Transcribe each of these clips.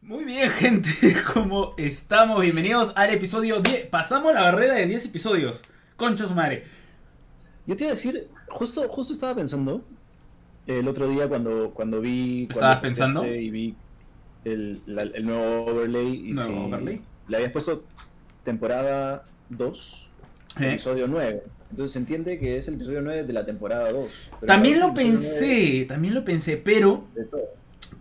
Muy bien, gente, ¿cómo estamos? Bienvenidos al episodio 10. Pasamos la barrera de 10 episodios. Concha su madre. Yo te iba a decir, justo, justo estaba pensando el otro día cuando, cuando vi. ¿Estabas pensando? Y vi el, la- el nuevo overlay. Y ¿Nuevo si overlay? Le habías puesto temporada 2, ¿Eh? episodio 9. Entonces se entiende que es el episodio 9 de la temporada 2. Pero También lo pensé, también lo pensé, pero, 9 de todo.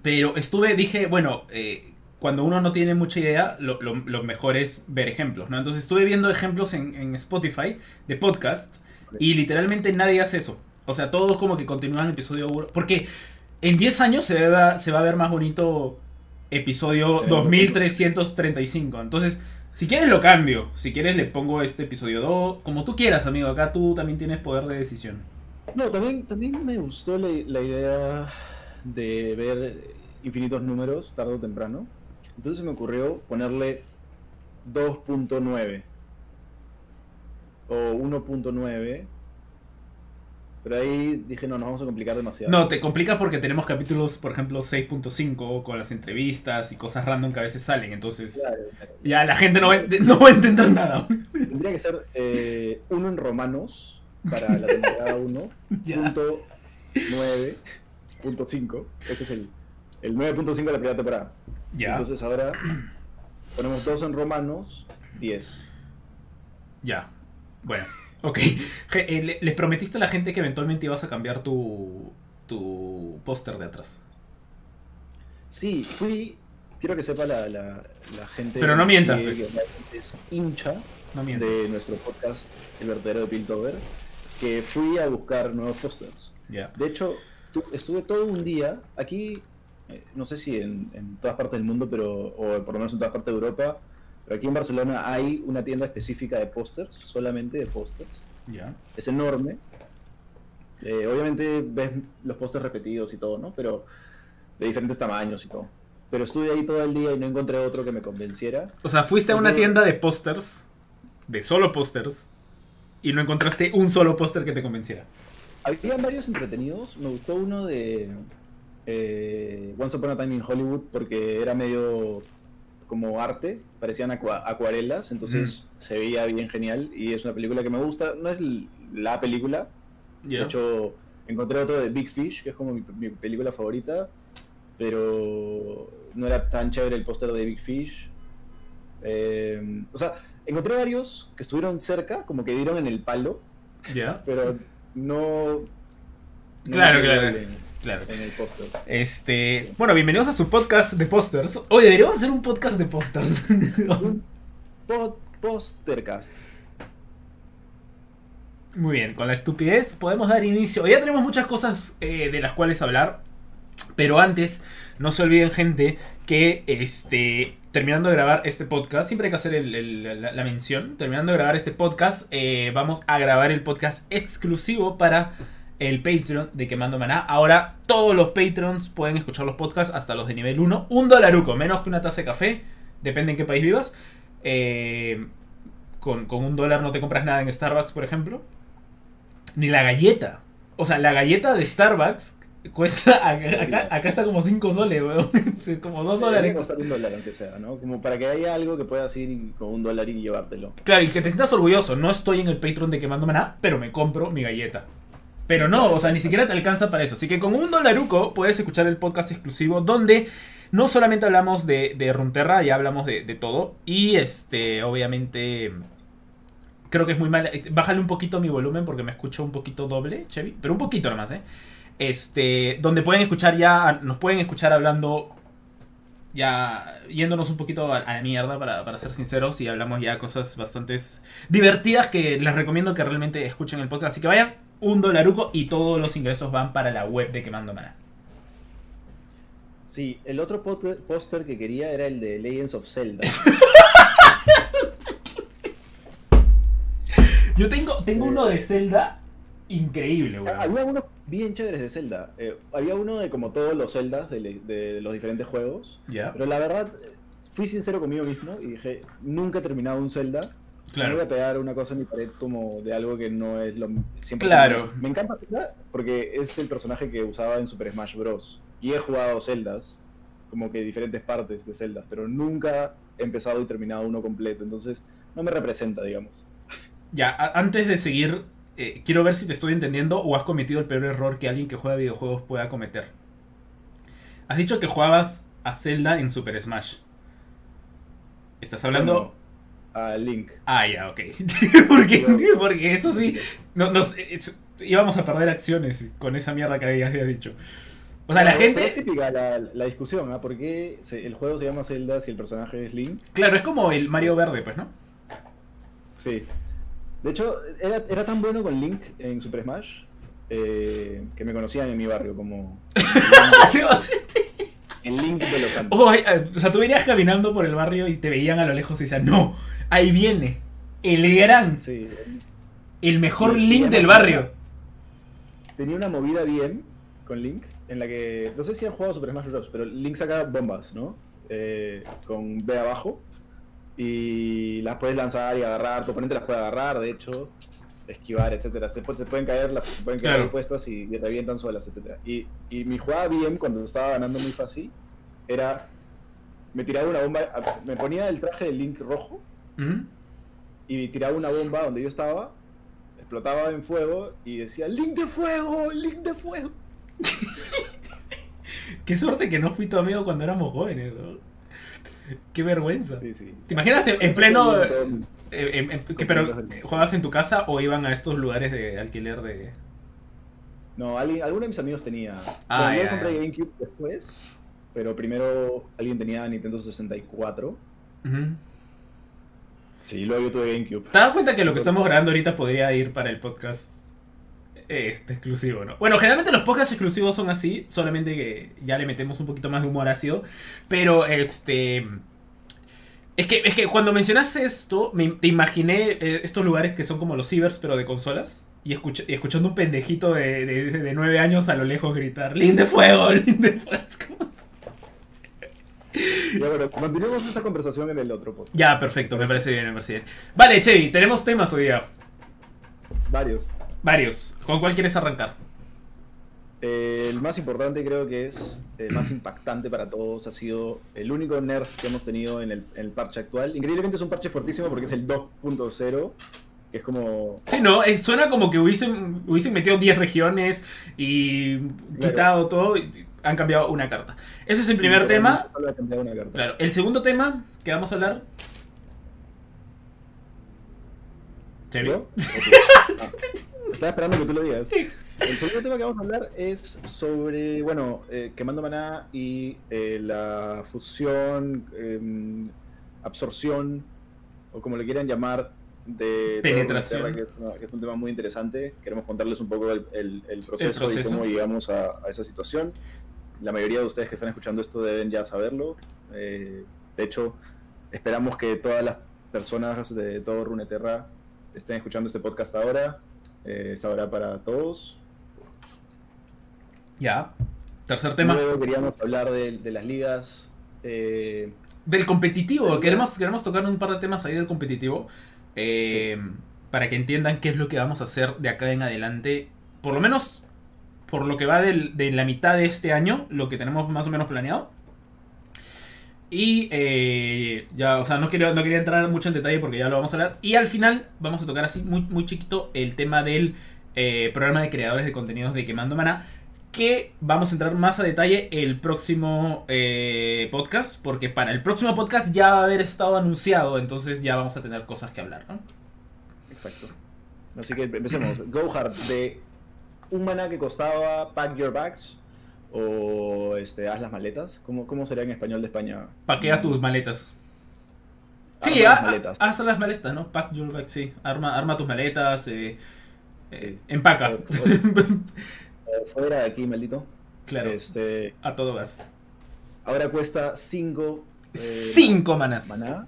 Pero estuve, dije, bueno, eh, cuando uno no tiene mucha idea, lo, lo- lo mejor es ver ejemplos, ¿no? Entonces estuve viendo ejemplos en, en Spotify de podcast y literalmente nadie hace eso. O sea, todos como que continúan el episodio 1. Porque en 10 años se va, se va a ver más bonito episodio Eh, 2335. Entonces, si quieres lo cambio. Si quieres le pongo este episodio 2. Como tú quieras, amigo. Acá tú también tienes poder de decisión. No, también, también me gustó la, la idea de ver infinitos números tarde o temprano. Entonces se me ocurrió ponerle 2.9 o 1.9. Pero ahí dije, no, nos vamos a complicar demasiado. No, te complicas porque tenemos capítulos, por ejemplo, 6.5 con las entrevistas y cosas random que a veces salen. Entonces, ya la gente no va, a entender nada. Tendría que ser eh, uno en romanos para la temporada 1. 9 9.5. Ese es el, el 9.5 de la primera temporada. Ya, Entonces ahora ponemos dos en romanos, 10. ya. Bueno, ok. Eh, le- les prometiste a la gente que eventualmente ibas a cambiar tu, tu póster de atrás. Sí, fui. Quiero que sepa la, la, la gente. Pero no mientas, que- pues. que es hincha No de nuestro podcast, El verdadero de Piltover, que fui a buscar nuevos pósters. Ya. De hecho, estuve todo un día aquí, eh, no sé si en, en todas partes del mundo, pero o por lo menos en todas partes de Europa, pero aquí en Barcelona hay una tienda específica de pósters, solamente de pósters. Ya. es enorme. Eh, obviamente ves los pósters repetidos y todo, ¿no? Pero de diferentes tamaños y todo. Pero estuve ahí todo el día y no encontré otro que me convenciera. O sea, fuiste a una tienda de pósters, de solo pósters, y no encontraste un solo póster que te convenciera. Había varios entretenidos. Me gustó uno de eh, Once Upon a Time in Hollywood porque era medio como arte, parecían acua- acuarelas, entonces se veía bien genial y es una película que me gusta. No es la película. De hecho, encontré otro de Big Fish, que es como mi, mi película favorita, pero no era tan chévere el póster de Big Fish. Eh, o sea, encontré varios que estuvieron cerca, como que dieron en el palo, ya. pero no... no Claro, claro. En, Claro. en el póster. Este, bueno, bienvenidos a su podcast de pósters. Hoy deberíamos hacer un podcast de pósters. Pod- Postercast. Muy bien, con la estupidez podemos dar inicio. Ya tenemos muchas cosas eh, de las cuales hablar, pero antes no se olviden gente que este terminando de grabar este podcast, siempre hay que hacer la, mención, terminando de grabar este podcast, eh, vamos a grabar el podcast exclusivo para el Patreon de Quemando Maná. Ahora todos los Patreons pueden escuchar los podcasts hasta los de nivel 1, un dolaruco, menos que una taza de café, depende en qué país vivas. Eh, con, con un dólar no te compras nada en Starbucks, por ejemplo. Ni la galleta. O sea, la galleta de Starbucks cuesta. Acá, acá- acá está como 5 soles, weón. Como 2 Debería dólares. costar un dólar aunque sea, ¿no? Como para que haya algo que puedas ir con un dólar y llevártelo. Claro, y que te sientas orgulloso. No estoy en el Patreon de quemándome nada, pero me compro mi galleta. Pero no, o sea, ni siquiera te alcanza para eso. Así que con un dolaruco puedes escuchar el podcast exclusivo donde no solamente hablamos de, de Runterra, ya hablamos de, de todo. Y este, obviamente, creo que es muy mal. Bájale un poquito mi volumen porque me escucho un poquito doble, Chevy. Pero un poquito nomás, ¿eh? Este, donde pueden escuchar ya, nos pueden escuchar hablando ya yéndonos un poquito a, a la mierda, para, para ser sinceros, y hablamos ya cosas bastante divertidas que les recomiendo que realmente escuchen el podcast. Así que vayan, un dolaruco y todos los ingresos van para la web de Quemando Mana. Sí, el otro póster que quería era el de Legends of Zelda. Yo tengo, tengo uno de Zelda increíble, weón. Había unos bien chéveres de Zelda. Eh, había uno de como todos los Zeldas de, los diferentes juegos. Pero la verdad, fui sincero conmigo mismo y dije, nunca he terminado un Zelda. No voy claro. a pegar una cosa en mi pared como de algo que no es lo siempre Claro. Me encanta Zelda porque es el personaje que usaba en Super Smash Bros. Y he jugado Zeldas. como que diferentes partes de Zelda, pero nunca he empezado y terminado uno completo, entonces no me representa, digamos. Ya, antes de seguir, eh, quiero ver si te estoy entendiendo o has cometido el peor error que alguien que juega videojuegos pueda cometer. Has dicho que jugabas a Zelda en Super Smash. ¿Estás hablando? Bueno, a Link. Ah, ya, ok. ¿Por qué? Porque eso sí, no, nos- es- íbamos a perder acciones con esa mierda que habías dicho. O sea, la pero Es gente, típica la, la discusión, ¿ah? ¿Por qué se- el juego se llama Zelda si el personaje es Link? claro, es como el Mario Verde, pues, ¿no? Sí. De hecho, era, era tan bueno con Link en Super Smash eh, que me conocían en mi barrio como el Link de los Santos. Oh, o sea, tú venías caminando por el barrio y te veían a lo lejos y decían, no, ahí viene el gran, Sí. el mejor link del barrio. Tenía una movida bien con Link en la que, no sé si han jugado Super Smash Bros., pero Link saca bombas, ¿no? Eh, con B abajo y las puedes lanzar y agarrar, tu oponente las puede agarrar, de hecho, esquivar, etcétera. Se, se pueden caer, las, se pueden quedar Claro. puestas y, y revientan solas, etcétera. Y, y mi jugada bien cuando estaba ganando muy fácil era me tiraba una bomba, me ponía el traje de Link rojo ¿Mm? y tiraba una bomba donde yo estaba, explotaba en fuego y decía Link de fuego, Link de fuego. Qué suerte que no fui tu amigo cuando éramos jóvenes. ¿no? Qué vergüenza. Sí, sí. ¿Te imaginas en, en pleno... eh, en- que, pero, ¿Jugabas en tu casa o iban a estos lugares de alquiler de...? No, alguien, alguno de mis amigos tenía. Ah, yo compré. GameCube después, pero primero alguien tenía Nintendo 64. Ujú. Sí, luego yo tuve GameCube. ¿Te das cuenta que lo que estamos grabando ahorita podría ir para el podcast este exclusivo, ¿no? Bueno, generalmente los podcasts exclusivos son así, solamente que ya le metemos un poquito más de humor ácido. Pero este. Es que, es que cuando mencionaste esto, me, te imaginé eh, estos lugares que son como los cibers, pero de consolas. Y, y escuchando un pendejito de, de, de nueve años a lo lejos gritar: ¡Lin de fuego! ¡Lin de fuego! Ya, bueno, continuemos esta conversación en el otro podcast. Ya, perfecto, me parece bien, me parece bien. Vale, Chevy, tenemos temas hoy día. Varios. Varios. ¿Con cuál quieres arrancar? Eh, el más importante creo que es, el más impactante para todos, ha sido el único nerf que hemos tenido en el, en el parche actual. Increíblemente es un parche fuertísimo porque es el 2.0, que es como... Sí, no, eh, suena como que hubiesen, hubiesen metido 10 regiones y quitado todo y han cambiado una carta. Ese es el primer tema. Solo una carta. Claro, el segundo tema que vamos a hablar. Chevy. Estaba esperando que tú lo digas. El segundo tema que vamos a hablar es sobre, bueno, eh, quemando maná y eh, la fusión, em, absorción, o como le quieran llamar, de Penetración. Terra, que es, una- que es un tema muy interesante. Queremos contarles un poco el, el- el proceso, proceso. y cómo llegamos a, a esa situación. La mayoría de ustedes que están escuchando esto deben ya saberlo. Eh, de hecho, esperamos que todas las personas de todo Runeterra estén escuchando este podcast ahora. Eh, hora para todos. Ya. Tercer tema. Luego queríamos hablar de, de las ligas. eh, Del competitivo. Queremos, queremos tocar un par de temas ahí del competitivo. eh, Para que entiendan qué es lo que vamos a hacer de acá en adelante. Por lo menos por lo que va del- de la mitad de este año. Lo que tenemos más o menos planeado. Y eh, ya, o sea, no, quiero, no quería entrar mucho en detalle porque ya lo vamos a hablar. Y al final vamos a tocar así muy, muy chiquito el tema del eh, programa de creadores de contenidos de Quemando Maná. Que vamos a entrar más a detalle el próximo eh, podcast. Porque para el próximo podcast ya va a haber estado anunciado. Entonces ya vamos a tener cosas que hablar, ¿no? exacto. Así que empecemos. Go Hard, de un maná que costaba Pack Your Bags o este, Haz las maletas. ¿Cómo, cómo sería en español de España? Paquea tus maletas. Sí, Arma las maletas. haz las maletas, ¿no? Pack your bag, sí. Arma, arma tus maletas. eh, eh, empaca. Eh, fuera de aquí, maldito. claro. Este, A todo gas. ahora cuesta 5 Cinco manas. maná.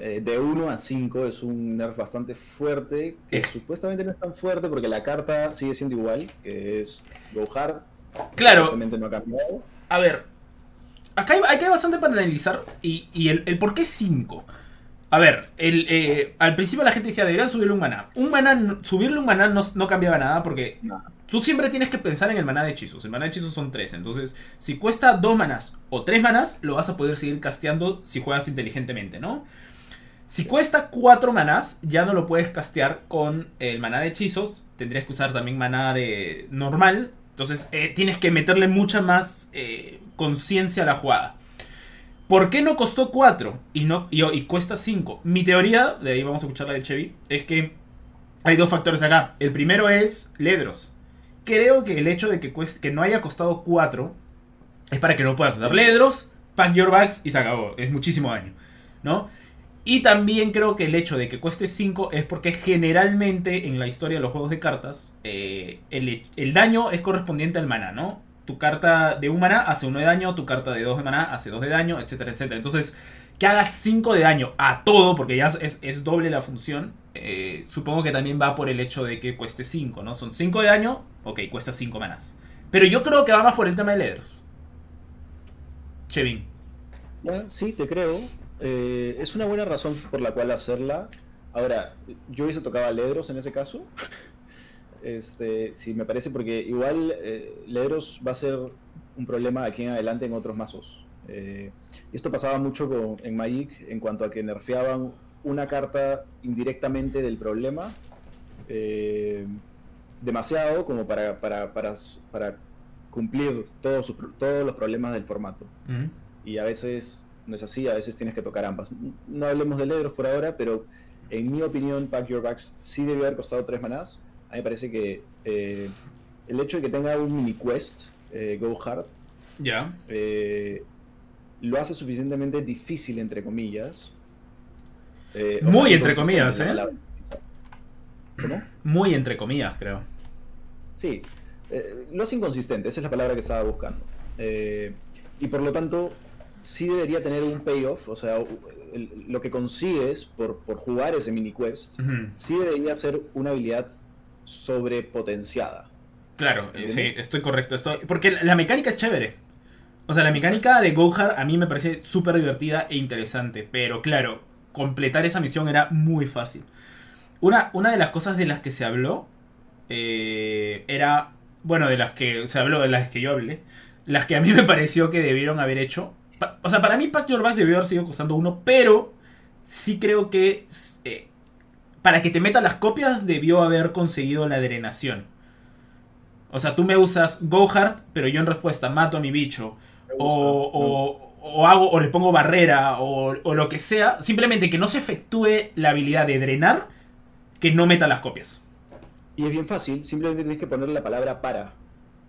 Eh, de 1 a 5 es un nerf bastante fuerte, que Eh. supuestamente no es tan fuerte porque la carta sigue siendo igual, que es Go Hard. Claro, no ha a ver. Acá hay, acá hay bastante para analizar. Y, y el, el por qué 5. A ver, el, eh, al principio la gente decía, deberían subirle un maná. Un maná, subirle un maná no, no cambiaba nada porque No. tú siempre tienes que pensar en el maná de hechizos. El maná de hechizos son tres. Entonces, si cuesta dos manás o tres manás, lo vas a poder seguir casteando si juegas inteligentemente, ¿no? Si cuesta cuatro manás, ya no lo puedes castear con el maná de hechizos. Tendrías que usar también maná de normal. Entonces, eh, tienes que meterle mucha más eh, conciencia a la jugada. ¿Por qué no costó 4 y, no, y, cuesta 5? Mi teoría, de ahí vamos a escuchar la de Chevy, es que hay dos factores acá. El primero es Ledros. Creo que el hecho de que, cueste- que no haya costado 4 es para que no puedas usar Ledros, pack your bags y se acabó. Es muchísimo daño, ¿no? Y también creo que el hecho de que cueste 5 es porque generalmente en la historia de los juegos de cartas eh, el, el daño es correspondiente al mana, ¿no? Tu carta de un mana hace 1 de daño, tu carta de 2 de mana hace 2 de daño, etcétera, etcétera. Entonces, que hagas 5 de daño a todo, porque ya es, es doble la función, eh, supongo que también va por el hecho de que cueste 5, ¿no? Son 5 de daño, ok, cuesta 5 manas. Pero yo creo que va más por el tema de Ledros. Chevin. Ya, sí, te creo. Eh, es una buena razón por la cual hacerla. Ahora, yo hubiese tocado a Ledros en ese caso. Este, sí, me parece porque igual eh, Ledros va a ser un problema aquí en adelante en otros mazos. Eh, esto pasaba mucho con- en Magic en cuanto a que nerfeaban una carta indirectamente del problema eh, demasiado como para, para, para, para cumplir todos, sus todos los problemas del formato y a veces no es así, a veces tienes que tocar ambas. No hablemos de Ledros por ahora, pero en mi opinión, Pack Your Bags sí debió haber costado tres manás. A mí me parece que eh, el hecho de que tenga un mini quest, eh, Go Hard, Ya. eh, lo hace suficientemente difícil, entre comillas. Eh, Muy sea, entre comillas, la ¿eh? ¿Cómo? Muy entre comillas, creo. Sí, lo hace inconsistente, esa es la palabra que estaba buscando. Y por lo tanto, sí debería tener un payoff, o sea, el- lo que consigues por, por jugar ese mini quest, sí debería ser una habilidad sobrepotenciada. Claro, eh, ¿Entiendes? sí, estoy correcto. Estoy... Porque la- la mecánica es chévere. O sea, la mecánica de Gohar a mí me parece súper divertida e interesante. Pero claro, completar esa misión era muy fácil. Una, una de las cosas de las que se habló eh, era. Bueno, de las que se habló, de las que yo hablé. Las que a mí me pareció que debieron haber hecho. Pa- o sea, para mí Pack Your Bag debió haber sido costando uno, pero sí creo que eh, para que te metan las copias debió haber conseguido la drenación. O sea, tú me usas Go Hard, pero yo en respuesta mato a mi bicho. O, o- o hago, o le pongo barrera, o, o lo que sea. Simplemente que no se efectúe la habilidad de drenar, que no meta las copias. Y es bien fácil, simplemente tienes que ponerle la palabra para.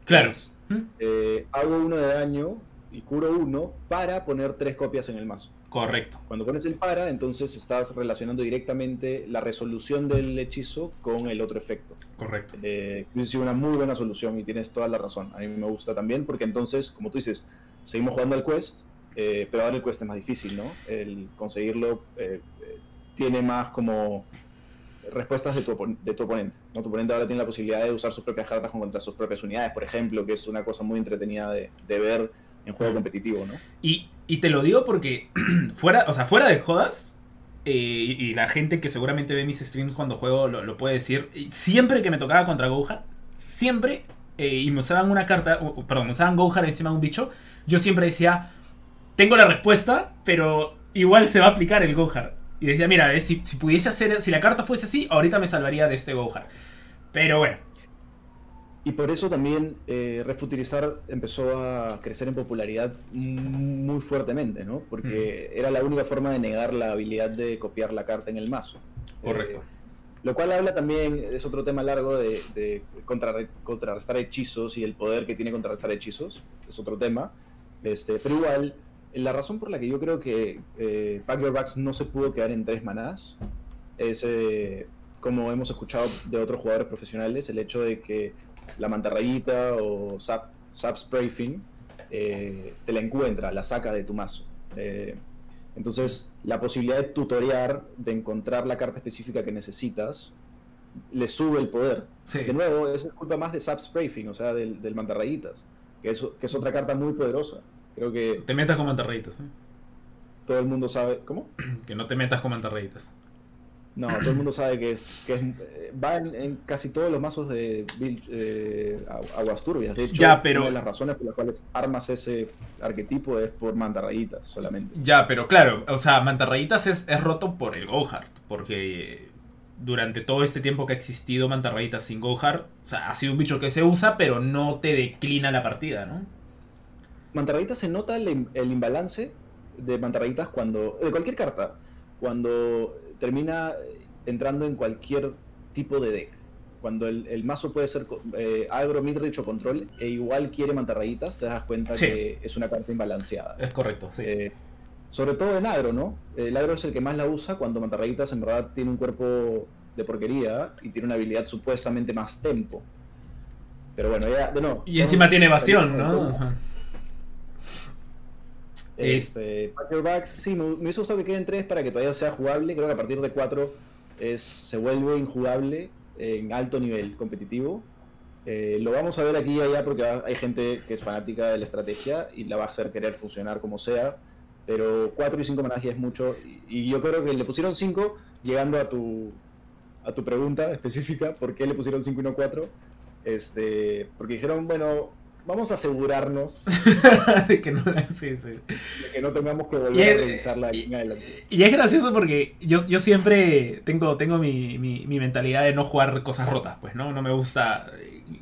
Claro. ¿Mm? eh, hago uno de daño y curo uno para poner tres copias en el mazo. Correcto. Cuando pones el para, entonces estás relacionando directamente la resolución del hechizo con el otro efecto. Correcto. Eh, sido una muy buena solución y tienes toda la razón. A mí me gusta también porque entonces, como tú dices, seguimos jugando al quest, eh, pero ahora el quest es más difícil, ¿no? El conseguirlo eh, eh, tiene más como respuestas de tu, opon- de tu oponente. ¿no? Tu oponente ahora tiene la posibilidad de usar sus propias cartas contra sus propias unidades, por ejemplo, que es una cosa muy entretenida de, de ver en juego competitivo, ¿no? Y, y te lo digo porque fuera, o sea, fuera de jodas, eh, y la gente que seguramente ve mis streams cuando juego lo, puede decir, siempre que me tocaba contra Gohar, siempre, eh, y me usaban una carta, perdón, me usaban Gohar encima de un bicho, yo siempre decía, tengo la respuesta, pero igual se va a aplicar el Gohar. Y decía, mira, eh, si, si pudiese hacer, si la carta fuese así, ahorita me salvaría de este Gohar. Pero bueno, Y por eso también eh, Refutilizar empezó a crecer en popularidad muy fuertemente, ¿no? Porque era la única forma de negar la habilidad de copiar la carta en el mazo. correcto. Eh, lo cual habla también, es otro tema largo, de, de contrarre- contrarrestar hechizos y el poder que tiene contrarrestar hechizos. Es otro tema. Este, pero igual, la razón por la que yo creo que eh, Pack Your Bags no se pudo quedar en tres manás es, eh, como hemos escuchado de otros jugadores profesionales, el hecho de que la mantarrayita o Zap, Zap Sprayfin eh, te la encuentra, la saca de tu mazo. Eh, entonces, la posibilidad de tutorear, de encontrar la carta específica que necesitas, le sube el poder. Sí. De nuevo, eso es culpa más de Zap Sprayfin, o sea, del, del mantarrayitas, que es, que es otra carta muy poderosa. Creo que Te metas con mantarrayitas. ¿eh? todo el mundo sabe. ¿Cómo? Que no te metas con mantarrayitas. No, todo el mundo sabe que es que es, eh, va en, en casi todos los mazos de Bill- eh, Agu- Aguas Turbias. De hecho, Ya, pero- una de las razones por las cuales armas ese arquetipo es por mantarrayitas solamente. Ya, pero claro, o sea, mantarrayitas es, es roto por el Gohard. Porque durante todo este tiempo que ha existido mantarrayitas sin Gohard, o sea, ha sido un bicho que se usa, pero no te declina la partida, ¿no? Mantarrayitas se nota el, el imbalance de mantarrayitas cuando. de cualquier carta. Cuando termina entrando en cualquier tipo de deck. Cuando el, el mazo puede ser eh, agro, midrange o control, e igual quiere mantarrayitas, te das cuenta Sí. que es una carta imbalanceada. Es correcto, sí. Eh, sobre todo en agro, ¿no? El agro es el que más la usa cuando Mantarrayitas en verdad tiene un cuerpo de porquería y tiene una habilidad supuestamente más tempo. Pero bueno, ya, de nuevo. y encima tiene evasión, ¿no? O sea, Este, Bags, sí, me, me hubiese gustado que queden tres para que todavía sea jugable. Creo que a partir de cuatro es, se vuelve injugable en alto nivel competitivo. Eh, lo vamos a ver aquí y allá porque hay gente que es fanática de la estrategia y la va a hacer querer funcionar como sea. Pero 4 y 5 manas ya es mucho. Y, y yo creo que le pusieron 5, llegando a tu, a tu pregunta específica, ¿por qué le pusieron 5 y no 4? Este, porque dijeron, bueno, vamos a asegurarnos de que no sí, sí. de que no tengamos que volver a es- revisarla aquí y- en adelante. Y es gracioso porque yo, yo siempre tengo, tengo mi, mi- mi mentalidad de no jugar cosas rotas, pues, ¿no? No me gusta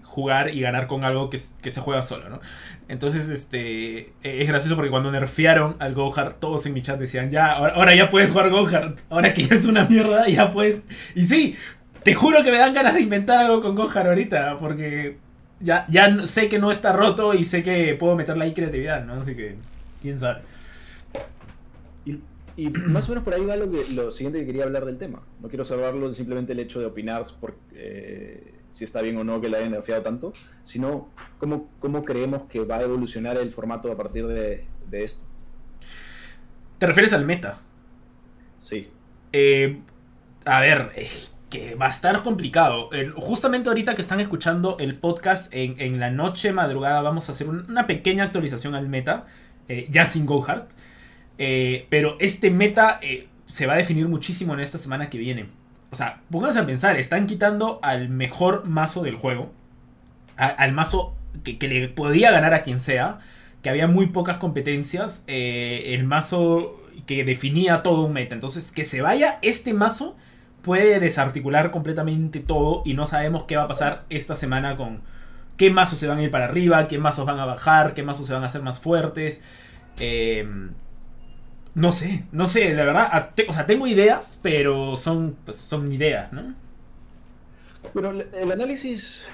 jugar y ganar con algo que, que se juega solo, ¿no? Entonces, este, eh, es gracioso porque cuando nerfearon al Gohard, todos en mi chat decían, ya, ahora, ahora ya puedes jugar Gohard, ahora que ya es una mierda, ya puedes... Y sí, te juro que me dan ganas de inventar algo con Gohard ahorita, porque ya, ya sé que no está roto y sé que puedo meterle ahí creatividad, ¿no? Así que, quién sabe. Y, y más o menos por ahí va lo, que- lo siguiente que quería hablar del tema. No quiero salvarlo simplemente el hecho de opinar por, eh, si está bien o no que la hayan nerfeado tanto, sino cómo, cómo creemos que va a evolucionar el formato a partir de, de esto. ¿Te refieres al meta? Sí. Eh, a ver, es que va a estar complicado. Justamente ahorita que están escuchando el podcast en, la noche madrugada vamos a hacer un- una pequeña actualización al meta, eh, ya sin Gohard. Eh, pero este meta eh, se va a definir muchísimo en esta semana que viene. O sea, pónganse a pensar, están quitando al mejor mazo del juego. al mazo que, que le podía ganar a quien sea. Que había muy pocas competencias. eh, el mazo que definía todo un meta. Entonces, que se vaya este mazo puede desarticular completamente todo. Y no sabemos qué va a pasar esta semana con qué mazos se van a ir para arriba, qué mazos van a bajar, qué mazos se van a hacer más fuertes. Eh, no sé, no sé, la verdad, o sea, tengo ideas, pero son, pues, son ideas, ¿no? Bueno, el análisis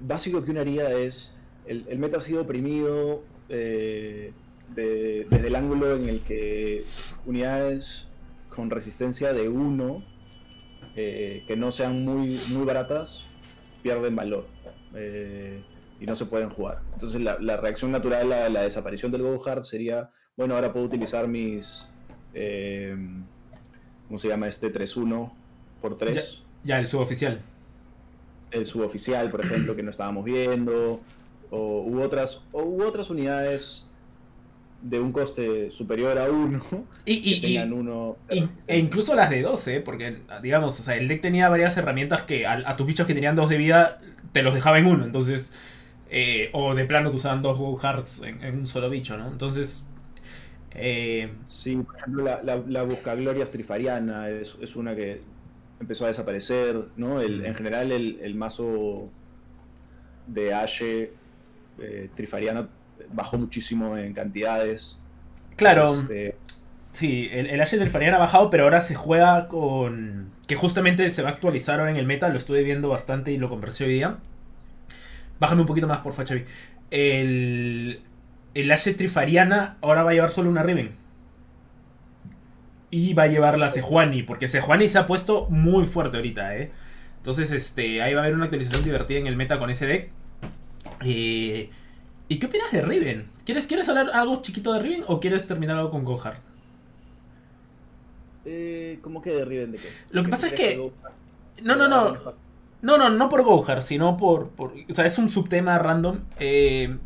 básico que uno haría es, el, meta ha sido oprimido eh, de- desde el ángulo en el que unidades con resistencia de 1, que no sean muy, muy baratas, pierden valor eh, y no se pueden jugar. Entonces la, la reacción natural a la desaparición del Gohard sería, bueno, ahora puedo utilizar mis, eh, ¿cómo se llama este? 3-1 por 3 Ya, el suboficial. el suboficial, por ejemplo, que no estábamos viendo, o u otras, o u otras unidades de un coste superior a uno, Y, que y- y- uno. y- e incluso las de 12, porque, digamos, o sea, el deck tenía varias herramientas que a, a tus bichos que tenían 2 de vida te los dejaba en uno, entonces... eh, o de plano te usaban dos Go Hearts en, en un solo bicho, ¿no? Entonces... eh, Sí, por ejemplo, la, la, la Buscagloria es, es una que empezó a desaparecer, ¿no? El, en general, el, el mazo de Ashe eh, Trifariana bajó muchísimo en cantidades. claro, Este, Sí, el, el Ashe del Farian ha bajado, pero ahora se juega con. Que justamente se va a actualizar ahora en el meta, lo estuve viendo bastante y lo conversé hoy día. Bájame un poquito más, por Chavi. El. El Ashe Trifariana ahora va a llevar solo una Riven. Y va a llevar la Sejuani, porque Sejuani se ha puesto muy fuerte ahorita, ¿eh? Entonces, este, ahí va a haber una actualización divertida en el meta con ese deck. Eh, ¿Y qué opinas de Riven? ¿Quieres, ¿Quieres hablar algo chiquito de Riven o quieres terminar algo con Gohard? eh, ¿Cómo que derriben de qué? Lo que pasa es que- No, no, no. No, no, no por Gohar, sino por, por- O sea, es un subtema random. Eh,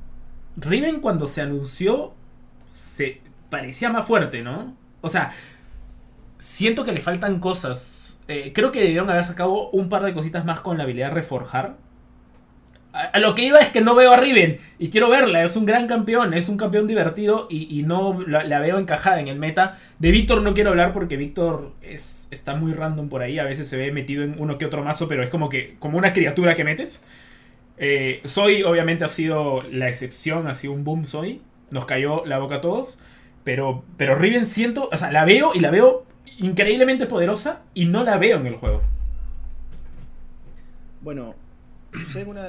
Riven cuando se anunció se parecía más fuerte, ¿no? O sea, siento que le faltan cosas. Eh, creo que debieron haber sacado un par de cositas más con la habilidad de reforjar. A, lo que iba es que no veo a Riven y quiero verla. Es un gran campeón, es un campeón divertido y, no la, veo encajada en el meta. De Víctor no quiero hablar porque Víctor es, está muy random por ahí. A veces se ve metido en uno que otro mazo, pero es como que como una criatura que metes. Eh, Soy, obviamente, ha sido la excepción, ha sido un boom Soy. Nos cayó la boca a todos. Pero, pero Riven siento, o sea, la veo y la veo increíblemente poderosa y no la veo en el juego. Bueno, una,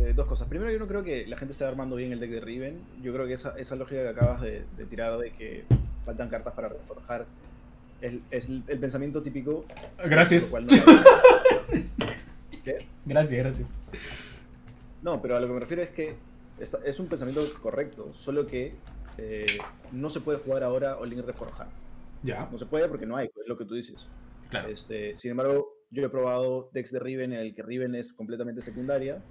eh, dos cosas. Primero, yo no creo que la gente esté armando bien el deck de Riven. Yo creo que esa, esa lógica que acabas de, tirar de que faltan cartas para reforjar es, es el, pensamiento típico. Gracias. ¿Qué? Gracias, gracias. No, pero a lo que me refiero es que es un pensamiento correcto, solo que eh, no se puede jugar ahora o Link Reforjar. Ya. No se puede porque no hay, es lo que tú dices. Claro. Este, sin embargo, yo he probado decks de Riven en el que Riven es completamente secundaria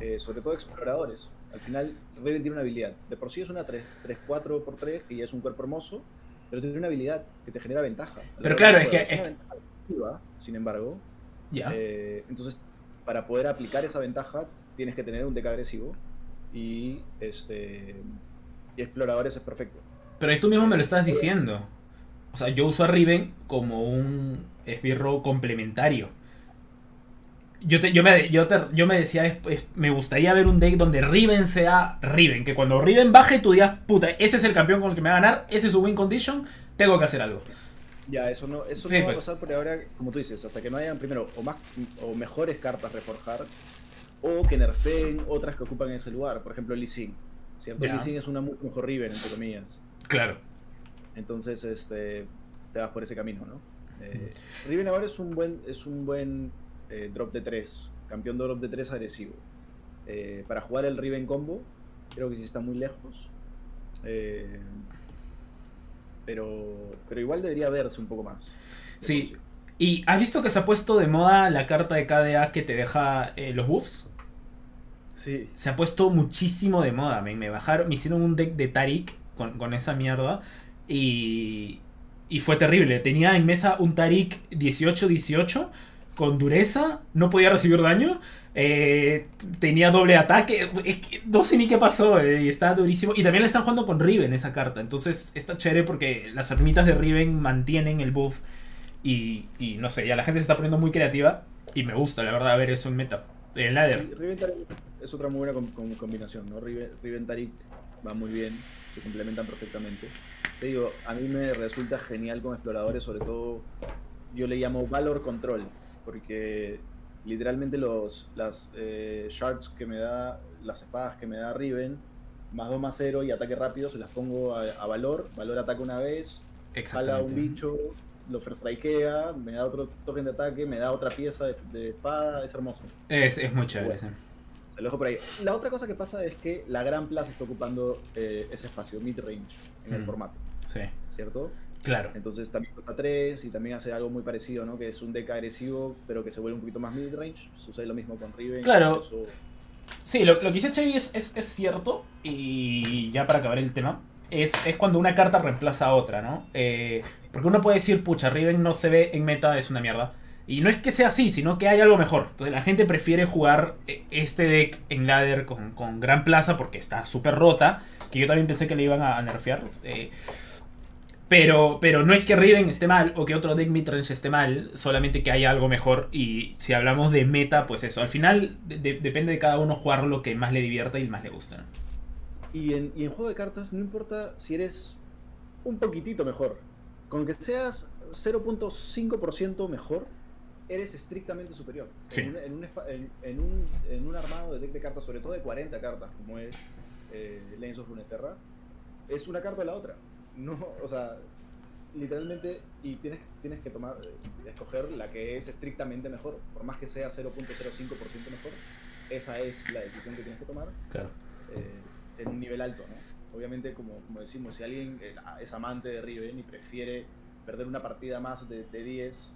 eh, sobre todo exploradores. Al final, Raven tiene una habilidad. De por sí es una 3-4 por 3, que ya es un cuerpo hermoso, pero tiene una habilidad que te genera ventaja. Pero claro, es que... Es... sin embargo. Ya. Eh, entonces, para poder aplicar esa ventaja, tienes que tener un deck agresivo. Y, este, y exploradores es perfecto. Pero tú mismo me lo estás diciendo. O sea, yo uso a Riven como un esbirro complementario yo, yo, me, yo, yo me decía, me gustaría ver un deck donde Riven sea Riven. Que cuando Riven baje, tú digas, puta, ese es el campeón con el que me va a ganar, ese es su win condition, tengo que hacer algo. Ya, eso no, eso no va a pues. pasar por ahora, como tú dices, hasta que no hayan primero o más o mejores cartas reforjar o que nerfeen otras que ocupan ese lugar. Por ejemplo, Lee Sin. ¿Cierto? Lee Sin es una mejor Riven, entre comillas. Claro. Entonces, este, te vas por ese camino, ¿no? Eh, Riven ahora es un buen, es un buen eh, drop de 3, campeón de drop de 3 agresivo. Eh, para jugar el Riven combo, creo que sí está muy lejos. Eh, pero, pero igual debería verse un poco más. Sí. ¿Y has visto que se ha puesto de moda la carta de KDA que te deja los buffs? Sí. Se ha puesto muchísimo de moda. Me, bajaron, me hicieron un deck de Tarik con, con esa mierda. Y, y fue terrible. Tenía en mesa un Tarik 18-18 con dureza, no podía recibir daño, eh, tenía doble ataque, no sé ni qué pasó, eh, y está durísimo. Y también le están jugando con Riven esa carta, entonces está chévere porque las ermitas de Riven mantienen el buff y, no sé, ya la gente se está poniendo muy creativa y me gusta, la verdad, ver eso en meta. El ladder. Riven es otra muy buena combinación, ¿no? Riven Tarik va muy bien, se complementan perfectamente. Te digo, a mí me resulta genial con exploradores, sobre todo yo le llamo Valor Control porque literalmente los, las eh, shards que me da, las espadas que me da Riven, más 2 más 0 y ataque rápido, se las pongo a, valor, valor ataca una vez, jala un bicho, lo first strikea, me da otro token de ataque, me da otra pieza de, espada, es hermoso. Es, es muy chévere, Se lo dejo por ahí. La otra cosa que pasa es que la Gran Plaza está ocupando eh, ese espacio, mid-range, en el mm. formato. Sí. ¿Cierto? Claro. Entonces también cuesta 3 y también hace algo muy parecido, ¿no? Que es un deck agresivo, pero que se vuelve un poquito más mid-range. Sucede lo mismo con Riven. Claro. Sí, lo, que dice Chevy es, es, cierto. Y ya para acabar el tema, es, cuando una carta reemplaza a otra, ¿no? Eh, porque uno puede decir, pucha, Riven no se ve en meta, es una mierda. Y no es que sea así, sino que hay algo mejor. Entonces la gente prefiere jugar eh, este deck en ladder con, con gran plaza porque está súper rota. Que yo también pensé que le iban a nerfear. Eh, pero, pero no es que Riven esté mal o que otro deck midrange esté mal, solamente que hay algo mejor. Y si hablamos de meta, pues eso. Al final depende de cada uno jugar lo que más le divierta y más le gusta. Y, en, y en juego de cartas no importa si eres un poquitito mejor. Con que seas 0.5% mejor, eres estrictamente superior. Sí. En, un, en, un, en, un, armado de deck de cartas, sobre todo de 40 cartas, como es eh, of Runeterra, es una carta de la otra no, o sea, literalmente, y tienes, tienes que tomar, eh, escoger la que es estrictamente mejor, por más que sea 0.05% mejor, esa es la decisión que tienes que tomar claro. Eh, en un nivel alto, ¿no? Obviamente, como, como decimos, si alguien eh, es amante de Riven y prefiere perder una partida más de, de 10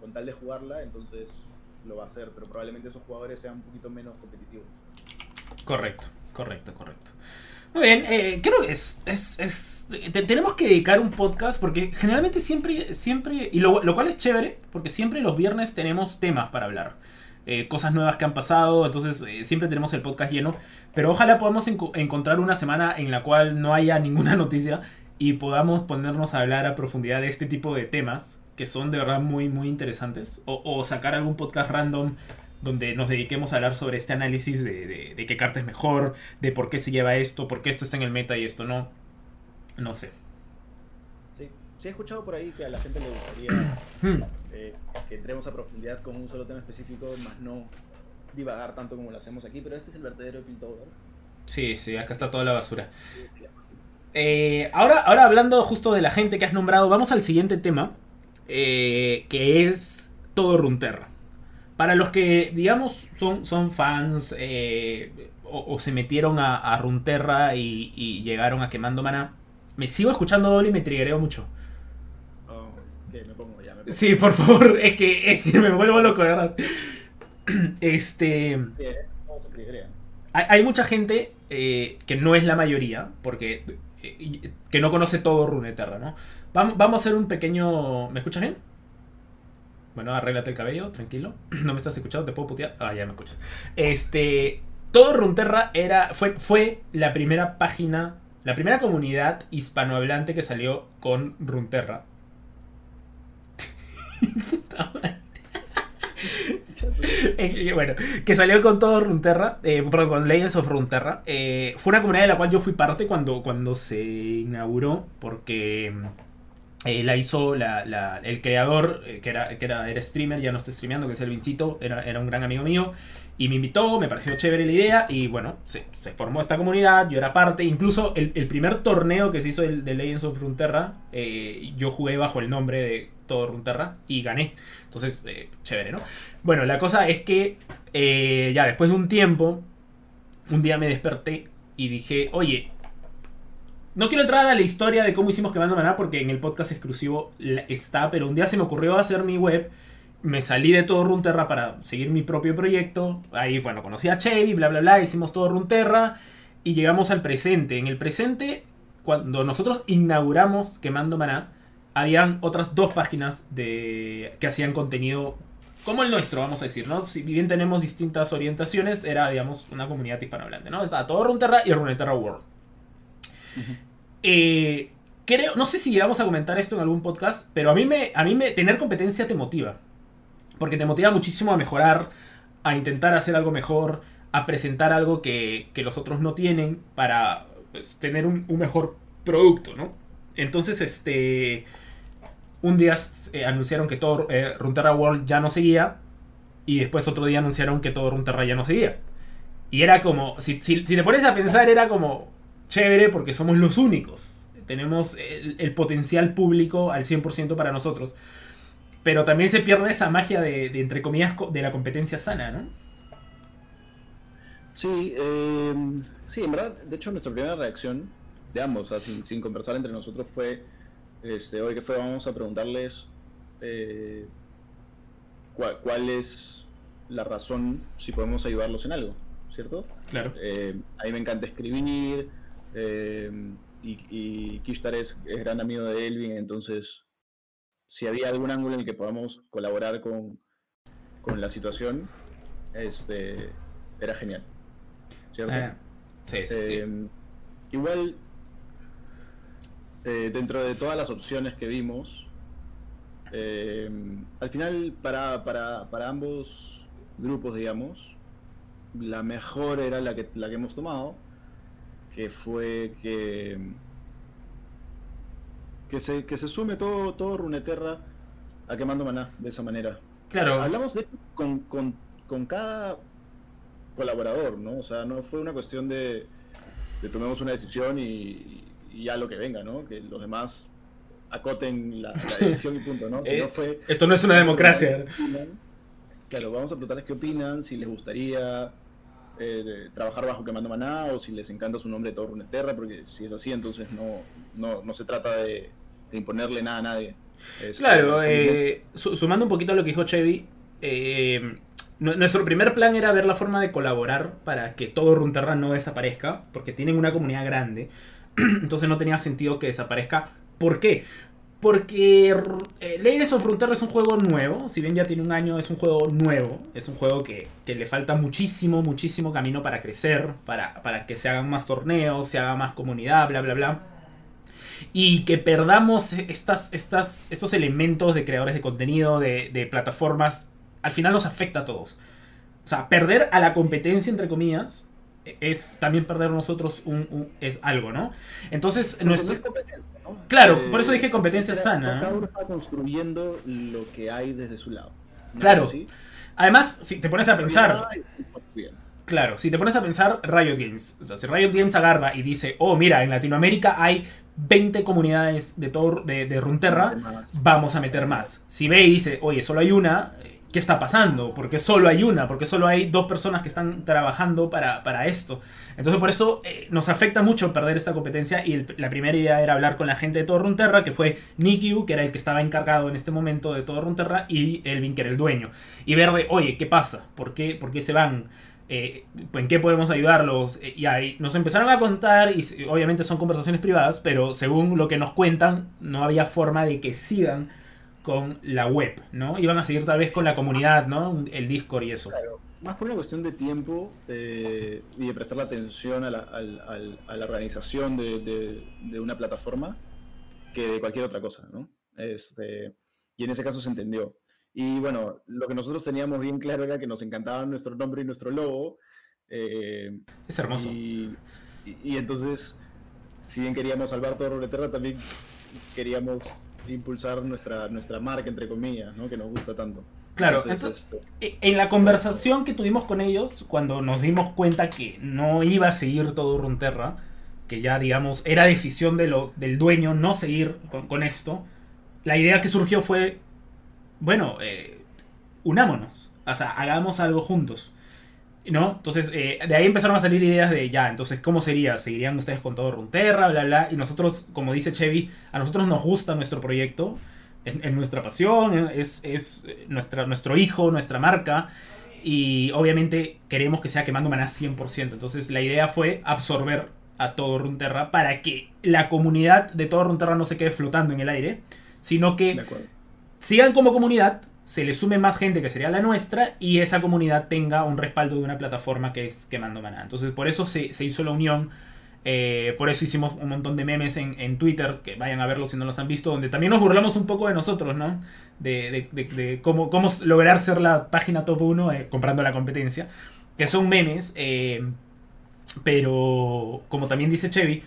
con tal de jugarla, entonces lo va a hacer, pero probablemente esos jugadores sean un poquito menos competitivos. Correcto, correcto, correcto. Muy bien, eh, creo que es, es, es te- tenemos que dedicar un podcast porque generalmente siempre, siempre, y lo, lo cual es chévere, porque siempre los viernes tenemos temas para hablar, eh, cosas nuevas que han pasado, entonces eh, siempre tenemos el podcast lleno, pero ojalá podamos enco- encontrar una semana en la cual no haya ninguna noticia y podamos ponernos a hablar a profundidad de este tipo de temas que son de verdad muy, muy interesantes, o, o sacar algún podcast random donde nos dediquemos a hablar sobre este análisis de, de- de qué carta es mejor, de por qué se lleva esto, por qué esto está en el meta y esto no. No sé. Sí, sí he escuchado por ahí que a la gente le gustaría Hmm. eh, que entremos a profundidad con un solo tema específico, más no divagar tanto como lo hacemos aquí, pero este es el verdadero Piltover. Sí, sí, acá está toda la basura. Eh, ahora, ahora hablando justo de la gente que has nombrado, vamos al siguiente tema, eh, que es todo Runterra. Para los que, digamos, son, son fans eh, o, o se metieron a, a Runterra y, y llegaron a Quemando Maná, me sigo escuchando doble y me triggereo mucho. Oh, me pongo ya, me pongo. Sí, por favor, es que, es que me vuelvo loco, de verdad. Este. Bien, vamos a triggerear. Hay, hay mucha gente eh, que no es la mayoría, porque eh, que no conoce todo Runeterra, ¿no? Vamos, vamos a hacer un pequeño. ¿Me escuchas bien? Bueno, arréglate el cabello, tranquilo. No me estás escuchando, te puedo putear. Ah, ya me escuchas. Este. Todo Runeterra era, fue, fue la primera página, la primera comunidad hispanohablante que salió con Runeterra. Puta madre. Eh, bueno, que salió con todo Runterra, eh, perdón, con Legends of Runterra. Eh, fue una comunidad de la cual yo fui parte cuando, cuando se inauguró, porque eh, la hizo el creador, eh, que, era, que era, era streamer, ya no está streameando, que es el Vincito, era, era un gran amigo mío. Y me invitó, me pareció chévere la idea y bueno, se, formó esta comunidad, yo era parte, incluso el, primer torneo que se hizo el, de Legends of Runeterra, eh, yo jugué bajo el nombre de todo Runeterra y gané. Entonces, eh, chévere, ¿no? Bueno, la cosa es que ya después de un tiempo, un día me desperté y dije, oye, no quiero entrar a la historia de cómo hicimos Quemando Maná porque en el podcast exclusivo está, pero un día se me ocurrió hacer mi web. Me salí de todo Runterra para seguir mi propio proyecto. Ahí, bueno, conocí a Chevy, bla, bla, bla. Hicimos todo Runterra y llegamos al presente. En el presente, cuando nosotros inauguramos Quemando Maná, habían otras dos páginas de que hacían contenido como el nuestro, vamos a decir, ¿no? Si bien tenemos distintas orientaciones, era, digamos, una comunidad hispanohablante, ¿no? Estaba todo Runterra y Runeterra World. Eh, creo, no sé si llegamos a comentar esto en algún podcast, pero a mí me, a mí me, tener competencia te motiva. Porque te motiva muchísimo a mejorar, a intentar hacer algo mejor, a presentar algo que, que los otros no tienen para pues, tener un, mejor producto, ¿no? Entonces, este, un día eh, anunciaron que todo eh, Runeterra World ya no seguía y después otro día anunciaron que todo Runeterra ya no seguía. Y era como, si, si te pones a pensar, era como chévere porque somos los únicos. Tenemos el, el potencial público al 100% para nosotros. Pero también se pierde esa magia de, de, entre comillas, co- de la competencia sana, ¿no? Sí, eh, sí, en verdad, de hecho nuestra primera reacción de ambos, o sea, sin, sin conversar entre nosotros fue, este, hoy que fue, vamos a preguntarles eh, cuál, cuál es la razón si podemos ayudarlos en algo, ¿cierto? Claro. Eh, a mí me encanta escribir eh, y, y Kishtar es, es gran amigo de Elvin, entonces si había algún ángulo en el que podamos colaborar con, con la situación, este, era genial. ¿Cierto? Eh, sí, sí, sí. Eh, Igual, eh, dentro de todas las opciones que vimos, al final para, para, para ambos grupos, digamos, la mejor era la que, la que hemos tomado, que fue que, que, se, que se sume todo, todo Runeterra a Quemando Maná de esa manera. Claro. Hablamos de con, con, con cada colaborador, ¿no? O sea, no fue una cuestión de, de tomemos una decisión y, y ya lo que venga, ¿no? Que los demás acoten la, la decisión y punto, ¿no? Eh, Sino fue, Esto no es una democracia. Claro, vamos a preguntarles qué opinan, si les gustaría eh, trabajar bajo Quemando Maná o si les encanta su nombre de todo Runeterra, porque si es así, entonces no, no, no se trata de, de imponerle nada a nadie. Este, Claro, eh, su- sumando un poquito a lo que dijo Chevy, eh, nuestro primer plan era ver la forma de colaborar para que todo Runterra no desaparezca, porque tienen una comunidad grande. Entonces no tenía sentido que desaparezca. ¿Por qué? Porque eh, Legends of Runeterra es un juego nuevo, si bien ya tiene un año, es un juego nuevo, es un juego que, le falta muchísimo, muchísimo camino para crecer, para, para, que se hagan más torneos, se haga más comunidad, bla, bla, bla. Y que perdamos estas, estas, estos elementos de creadores de contenido, de, de plataformas al final nos afecta a todos. O sea, perder a la competencia, entre comillas, es también perder nosotros un, es algo, ¿no? Entonces, nuestro... Claro, por eso dije competencia sana. Cada uno está construyendo lo que hay desde su lado. Claro. Además, si te pones a pensar... Claro, si te pones a pensar Riot Games, o sea, si Riot Games agarra y dice, oh, mira, en Latinoamérica hay 20 comunidades de, todo, de, de Runterra, vamos a meter más. Si ve y dice, oye, solo hay una, qué está pasando, porque solo hay una, porque solo hay dos personas que están trabajando para, esto. Entonces por eso eh, nos afecta mucho perder esta competencia y la primera idea era hablar con la gente de todo Runterra, que fue Nikiu, que era el que estaba encargado en este momento de todo Runterra, y Elvin, que era el dueño. Y ver de, oye, ¿qué pasa? ¿Por qué, por qué se van? Eh, ¿En qué podemos ayudarlos? Eh, y ahí nos empezaron a contar, y obviamente son conversaciones privadas, pero según lo que nos cuentan, no había forma de que sigan con la web, ¿no? Iban a seguir tal vez con la comunidad, ¿no? El Discord y eso. Claro, más por una cuestión de tiempo y de prestar atención a la, a la organización de, de, una plataforma que de cualquier otra cosa, ¿no? Este, y en ese caso se entendió. Y bueno, lo que nosotros teníamos bien claro era que nos encantaba nuestro nombre y nuestro logo. Eh, es hermoso. Y, y, entonces, si bien queríamos salvar todo Runeterra, también queríamos impulsar nuestra, nuestra marca, entre comillas, ¿no? que nos gusta tanto. Claro, entonces, este, en la conversación que tuvimos con ellos, cuando nos dimos cuenta que no iba a seguir todo Runterra, que ya digamos era decisión de los, del dueño no seguir con, esto, la idea que surgió fue, bueno, eh, unámonos, o sea, hagamos algo juntos. ¿No? Entonces, eh, de ahí empezaron a salir ideas de ya, entonces, ¿cómo sería? ¿Seguirían ustedes con todo Runterra, bla, bla? Y nosotros, como dice Chevy, a nosotros nos gusta nuestro proyecto, es, nuestra pasión, es, es nuestra, nuestro hijo, nuestra marca. Y obviamente queremos que sea quemando maná 100%. Entonces, la idea fue absorber a todo Runterra para que la comunidad de todo Runterra no se quede flotando en el aire, sino que sigan como comunidad, se le sume más gente que sería la nuestra y esa comunidad tenga un respaldo de una plataforma que es Quemando Maná. Entonces por eso se, hizo la unión. Eh, por eso hicimos un montón de memes en, Twitter, que vayan a verlos si no los han visto, donde también nos burlamos un poco de nosotros, ¿no? De, cómo, cómo, lograr ser la página top 1 eh, comprando la competencia. Que son memes, eh, pero como también dice Chevy,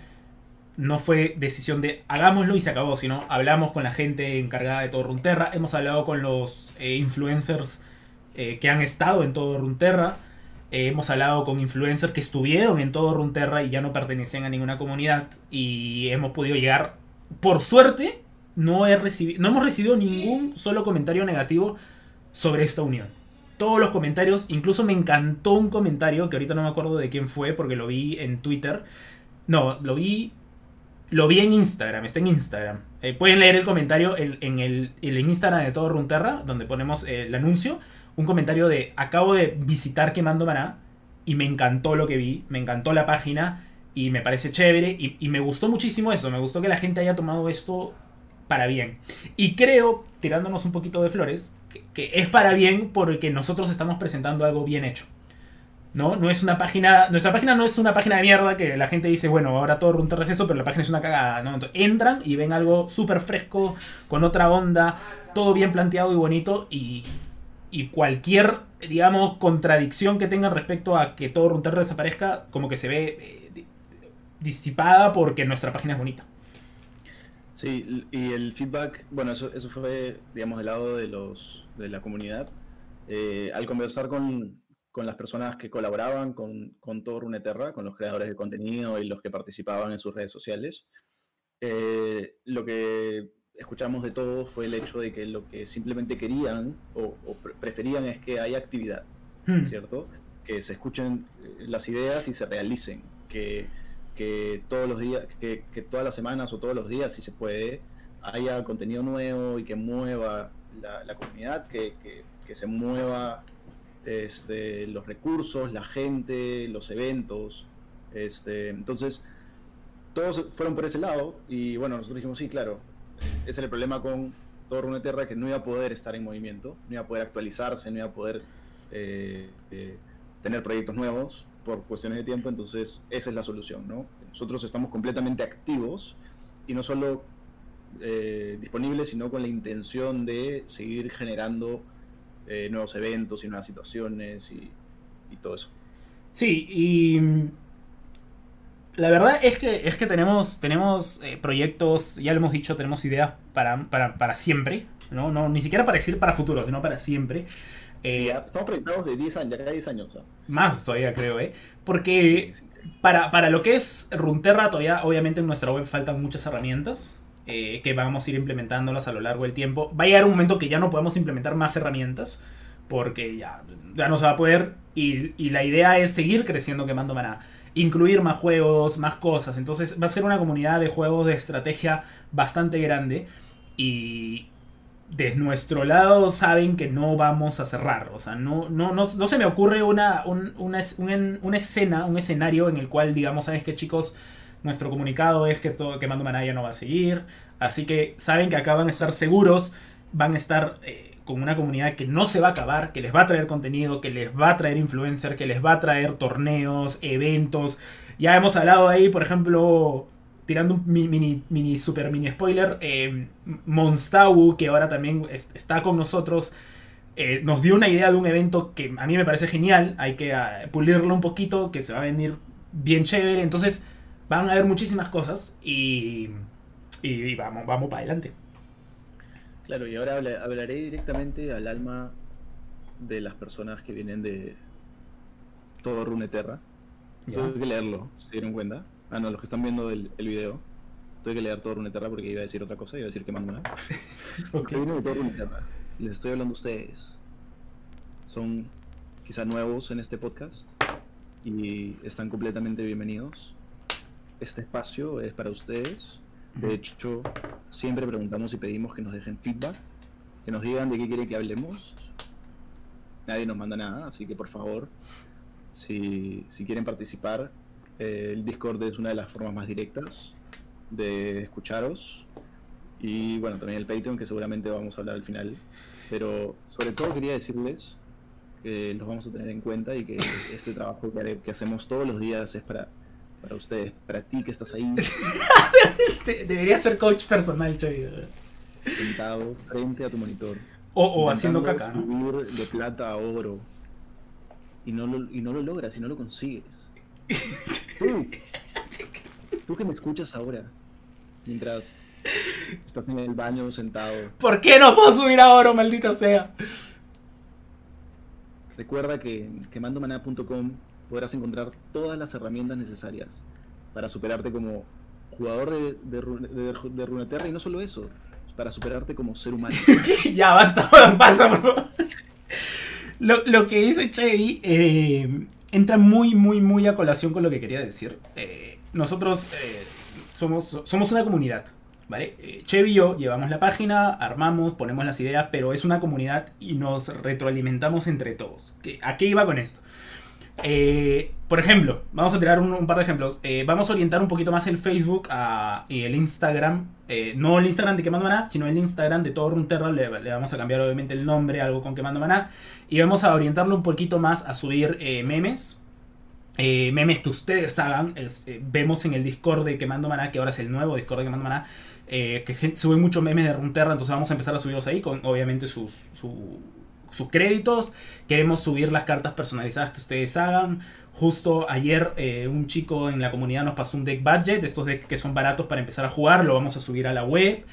no fue decisión de hagámoslo y se acabó, sino hablamos con la gente encargada de todo Runterra, hemos hablado con los eh, influencers eh, que han estado en todo Runterra, eh, hemos hablado con influencers que estuvieron en todo Runterra y ya no pertenecían a ninguna comunidad y hemos podido llegar, por suerte, no, he recibido, no hemos recibido ningún solo comentario negativo sobre esta unión. Todos los comentarios, incluso me encantó un comentario que ahorita no me acuerdo de quién fue porque lo vi en Twitter. No, lo vi lo vi en Instagram, está en Instagram. Eh, pueden leer el comentario en, el, Instagram de todo Runterra, donde ponemos eh, el anuncio. Un comentario de acabo de visitar Quemando Maná y me encantó lo que vi, me encantó la página y me parece chévere y, me gustó muchísimo eso, me gustó que la gente haya tomado esto para bien. Y creo, tirándonos un poquito de flores, que es para bien porque nosotros estamos presentando algo bien hecho. ¿No? No es una página, nuestra página no es una página de mierda que la gente dice, bueno, ahora todo Runterra es eso, pero la página es una cagada, ¿no? entran y ven algo súper fresco, con otra onda, todo bien planteado y bonito y, y cualquier, digamos, contradicción que tengan respecto a que todo Runterra desaparezca, como que se ve eh, disipada porque nuestra página es bonita. Sí, y el feedback, bueno, eso, eso fue, digamos, del lado de, los, de la comunidad. Eh, al conversar con, con las personas que colaboraban con, con todo Runeterra, con los creadores de contenido y los que participaban en sus redes sociales. Eh, lo que escuchamos de todos fue el hecho de que lo que simplemente querían o, preferían es que haya actividad, hmm. ¿cierto? Que se escuchen eh, las ideas y se realicen, que, que todos los días, que, que, todas las semanas o todos los días, si se puede, haya contenido nuevo y que mueva la, la comunidad, que, que, se mueva este, los recursos, la gente, los eventos. Este, entonces, todos fueron por ese lado y bueno, nosotros dijimos, sí, claro, ese era el problema con todo Runeterra, que no iba a poder estar en movimiento, no iba a poder actualizarse, no iba a poder eh, eh, tener proyectos nuevos por cuestiones de tiempo, entonces esa es la solución, ¿no? Nosotros estamos completamente activos y no solo eh, disponibles, sino con la intención de seguir generando nuevos eventos y nuevas situaciones y, y todo eso. Sí, y la verdad es que, es que tenemos, tenemos eh, proyectos, ya lo hemos dicho, tenemos ideas para, para, para siempre. ¿no? ¿no? Ni siquiera para decir para futuro, sino para siempre. Eh, estamos proyectados de 10 años, ya 10 años. Más todavía creo, ¿eh? Porque Para, para lo que es Runterra, todavía obviamente en nuestra web faltan muchas herramientas. Eh, que vamos a ir implementándolas a lo largo del tiempo. Va a llegar un momento que ya no podemos implementar más herramientas. Porque ya, ya no se va a poder. Y, y la idea es seguir creciendo quemando maná incluir más juegos, más cosas. Entonces va a ser una comunidad de juegos de estrategia bastante grande. Y de nuestro lado saben que no vamos a cerrar. O sea, no, no, no, se me ocurre una, una, escena, un escenario en el cual digamos, ¿sabes qué chicos? Nuestro comunicado es que todo Quemando Manaya no va a seguir. Así que saben que acá van a estar seguros. Van a estar... Eh, con una comunidad que no se va a acabar, que les va a traer contenido, que les va a traer influencer, que les va a traer torneos, eventos. Ya hemos hablado ahí, por ejemplo, tirando un mini, mini super mini spoiler, eh, que ahora también está con nosotros, eh, nos dio una idea de un evento que a mí me parece genial. Hay que ah, pulirlo un poquito, que se va a venir bien chévere. Entonces, van a haber muchísimas cosas y, y vamos, vamos para adelante. Claro, y ahora hablaré directamente al alma de las personas que vienen de todo Runeterra. Tuve que leerlo, ¿se dieron cuenta? Ah, no, los que están viendo el, el video. Tuve que leer todo Runeterra porque iba a decir otra cosa, iba a decir que mando una. okay. vienen de todo Runeterra. Les estoy hablando a ustedes. Son quizá nuevos en este podcast y están completamente bienvenidos. Este espacio es para ustedes de hecho, siempre preguntamos y pedimos que nos dejen feedback, que nos digan de qué quieren que hablemos. Nadie nos manda nada, así que por favor, si, quieren participar, eh, el Discord es una de las formas más directas de escucharos. Y bueno, también el Patreon, que seguramente vamos a hablar al final. Pero sobre todo quería decirles que los vamos a tener en cuenta y que este trabajo que hacemos todos los días es para para ustedes, para ti que estás ahí. Debería ser coach personal, Choy. Sentado frente a tu monitor. O, haciendo caca, ¿no? de plata a oro. Y no lo, y no lo logras y no lo consigues. tú, tú que me escuchas ahora, mientras estás en el baño sentado. ¿Por qué no puedo subir a oro, maldita sea? Recuerda que en quemandomaná.com podrás encontrar todas las herramientas necesarias para superarte como jugador de, de, Runeterra y no solo eso, para superarte como ser humano. ya, basta, basta, por favor. Lo, que dice Chevy eh, entra muy, muy, muy a colación con lo que quería decir. Eh, nosotros eh, somos, somos una comunidad, ¿vale? Chevy y yo llevamos la página, armamos, ponemos las ideas, pero es una comunidad y nos retroalimentamos entre todos. ¿A qué iba con esto? Eh, por ejemplo, vamos a tirar un, par de ejemplos. Eh, vamos a orientar un poquito más el Facebook y el Instagram. Eh, no el Instagram de Quemando Maná, sino el Instagram de todo Runterra. Le, vamos a cambiar obviamente el nombre, algo con Quemando Maná. Y vamos a orientarlo un poquito más a subir memes. memes que ustedes hagan. vemos en el Discord de Quemando Maná, que ahora es el nuevo Discord de Quemando Maná. que sube muchos memes de Runterra, entonces vamos a empezar a subirlos ahí con obviamente sus, su, sus créditos. Queremos subir las cartas personalizadas que ustedes hagan. Justo ayer eh, un chico en la comunidad nos pasó un deck budget, estos decks que son baratos para empezar a jugar, lo vamos a subir a la web.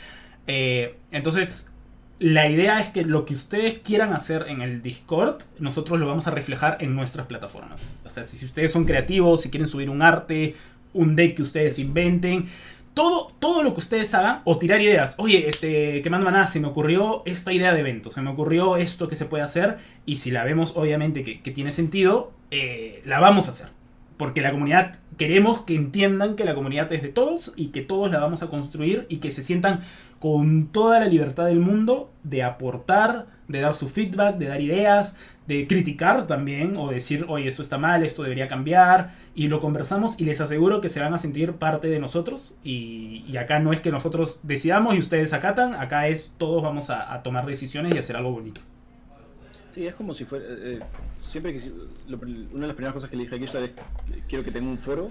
Eh, entonces, la idea es que lo que ustedes quieran hacer en el Discord, nosotros lo vamos a reflejar en nuestras plataformas. O sea, si ustedes son creativos, si quieren subir un arte, un deck que ustedes inventen, todo, todo lo que ustedes hagan o tirar ideas. Oye, este, que manda nada, se me ocurrió esta idea de evento, se me ocurrió esto que se puede hacer y si la vemos obviamente que, tiene sentido, eh, la vamos a hacer. Porque la comunidad, queremos que entiendan que la comunidad es de todos y que todos la vamos a construir y que se sientan con toda la libertad del mundo de aportar, de dar su feedback, de dar ideas, de criticar también o decir, oye, esto está mal, esto debería cambiar, y lo conversamos y les aseguro que se van a sentir parte de nosotros y, acá no es que nosotros decidamos y ustedes acatan, acá es todos vamos a, a tomar decisiones y hacer algo bonito. Sí, es como si fuera... Eh, eh siempre que... Lo, una de las primeras cosas que le dije aquí es quiero que tenga un foro,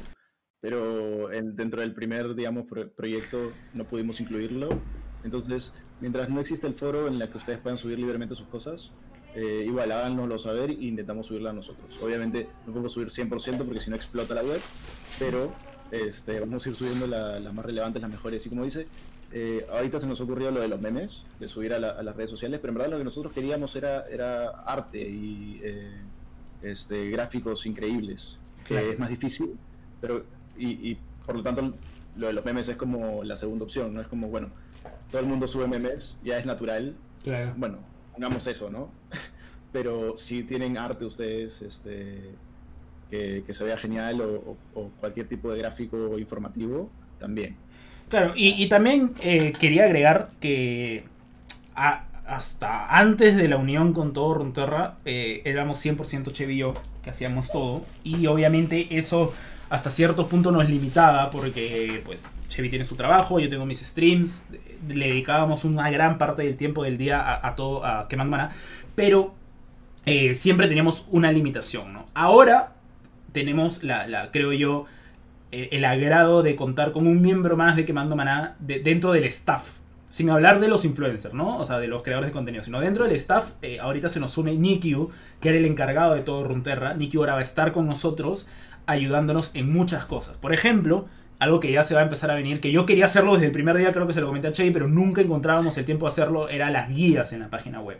pero en, dentro del primer, digamos, proyecto no pudimos incluirlo. Entonces, mientras no existe el foro en el que ustedes puedan subir libremente sus cosas, eh, igual háganoslo saber e intentamos subirla a nosotros. Obviamente no podemos subir 100% porque si no explota la web, pero este, vamos a ir subiendo las más relevantes, las mejores. Y como dice, eh, ahorita se nos ocurrió lo de los memes, de subir a, las redes sociales, pero en verdad lo que nosotros queríamos era, era arte y eh, este, gráficos increíbles, que es más difícil, pero y, y, por lo tanto lo de los memes es como la segunda opción, no es como, bueno, todo el mundo sube memes, ya es natural. Bueno, pongamos eso, ¿no? Pero si tienen arte ustedes, este, que, se vea genial o, cualquier tipo de gráfico informativo, también. Claro, y, también eh, quería agregar que hasta antes de la unión con todo Runterra eh, éramos 100% Chevillo que hacíamos todo. Y obviamente eso hasta cierto punto nos limitaba porque pues Chevy tiene su trabajo, yo tengo mis streams, le dedicábamos una gran parte del tiempo del día a, todo, a Quemando Mana, pero eh, siempre teníamos una limitación, ¿no? Ahora tenemos la, creo yo, eh, el agrado de contar con un miembro más de Quemando Maná dentro del staff. Sin hablar de los influencers, ¿no? O sea, de los creadores de contenido. Sino dentro del staff, eh, ahorita se nos une Nikyu, que era el encargado de todo Runterra. Nikyu ahora va a estar con nosotros ayudándonos en muchas cosas. Por ejemplo, algo que ya se va a empezar a venir, que yo quería hacerlo desde el primer día, creo que se lo comenté a Chey, pero nunca encontrábamos el tiempo de hacerlo, era las guías en la página web.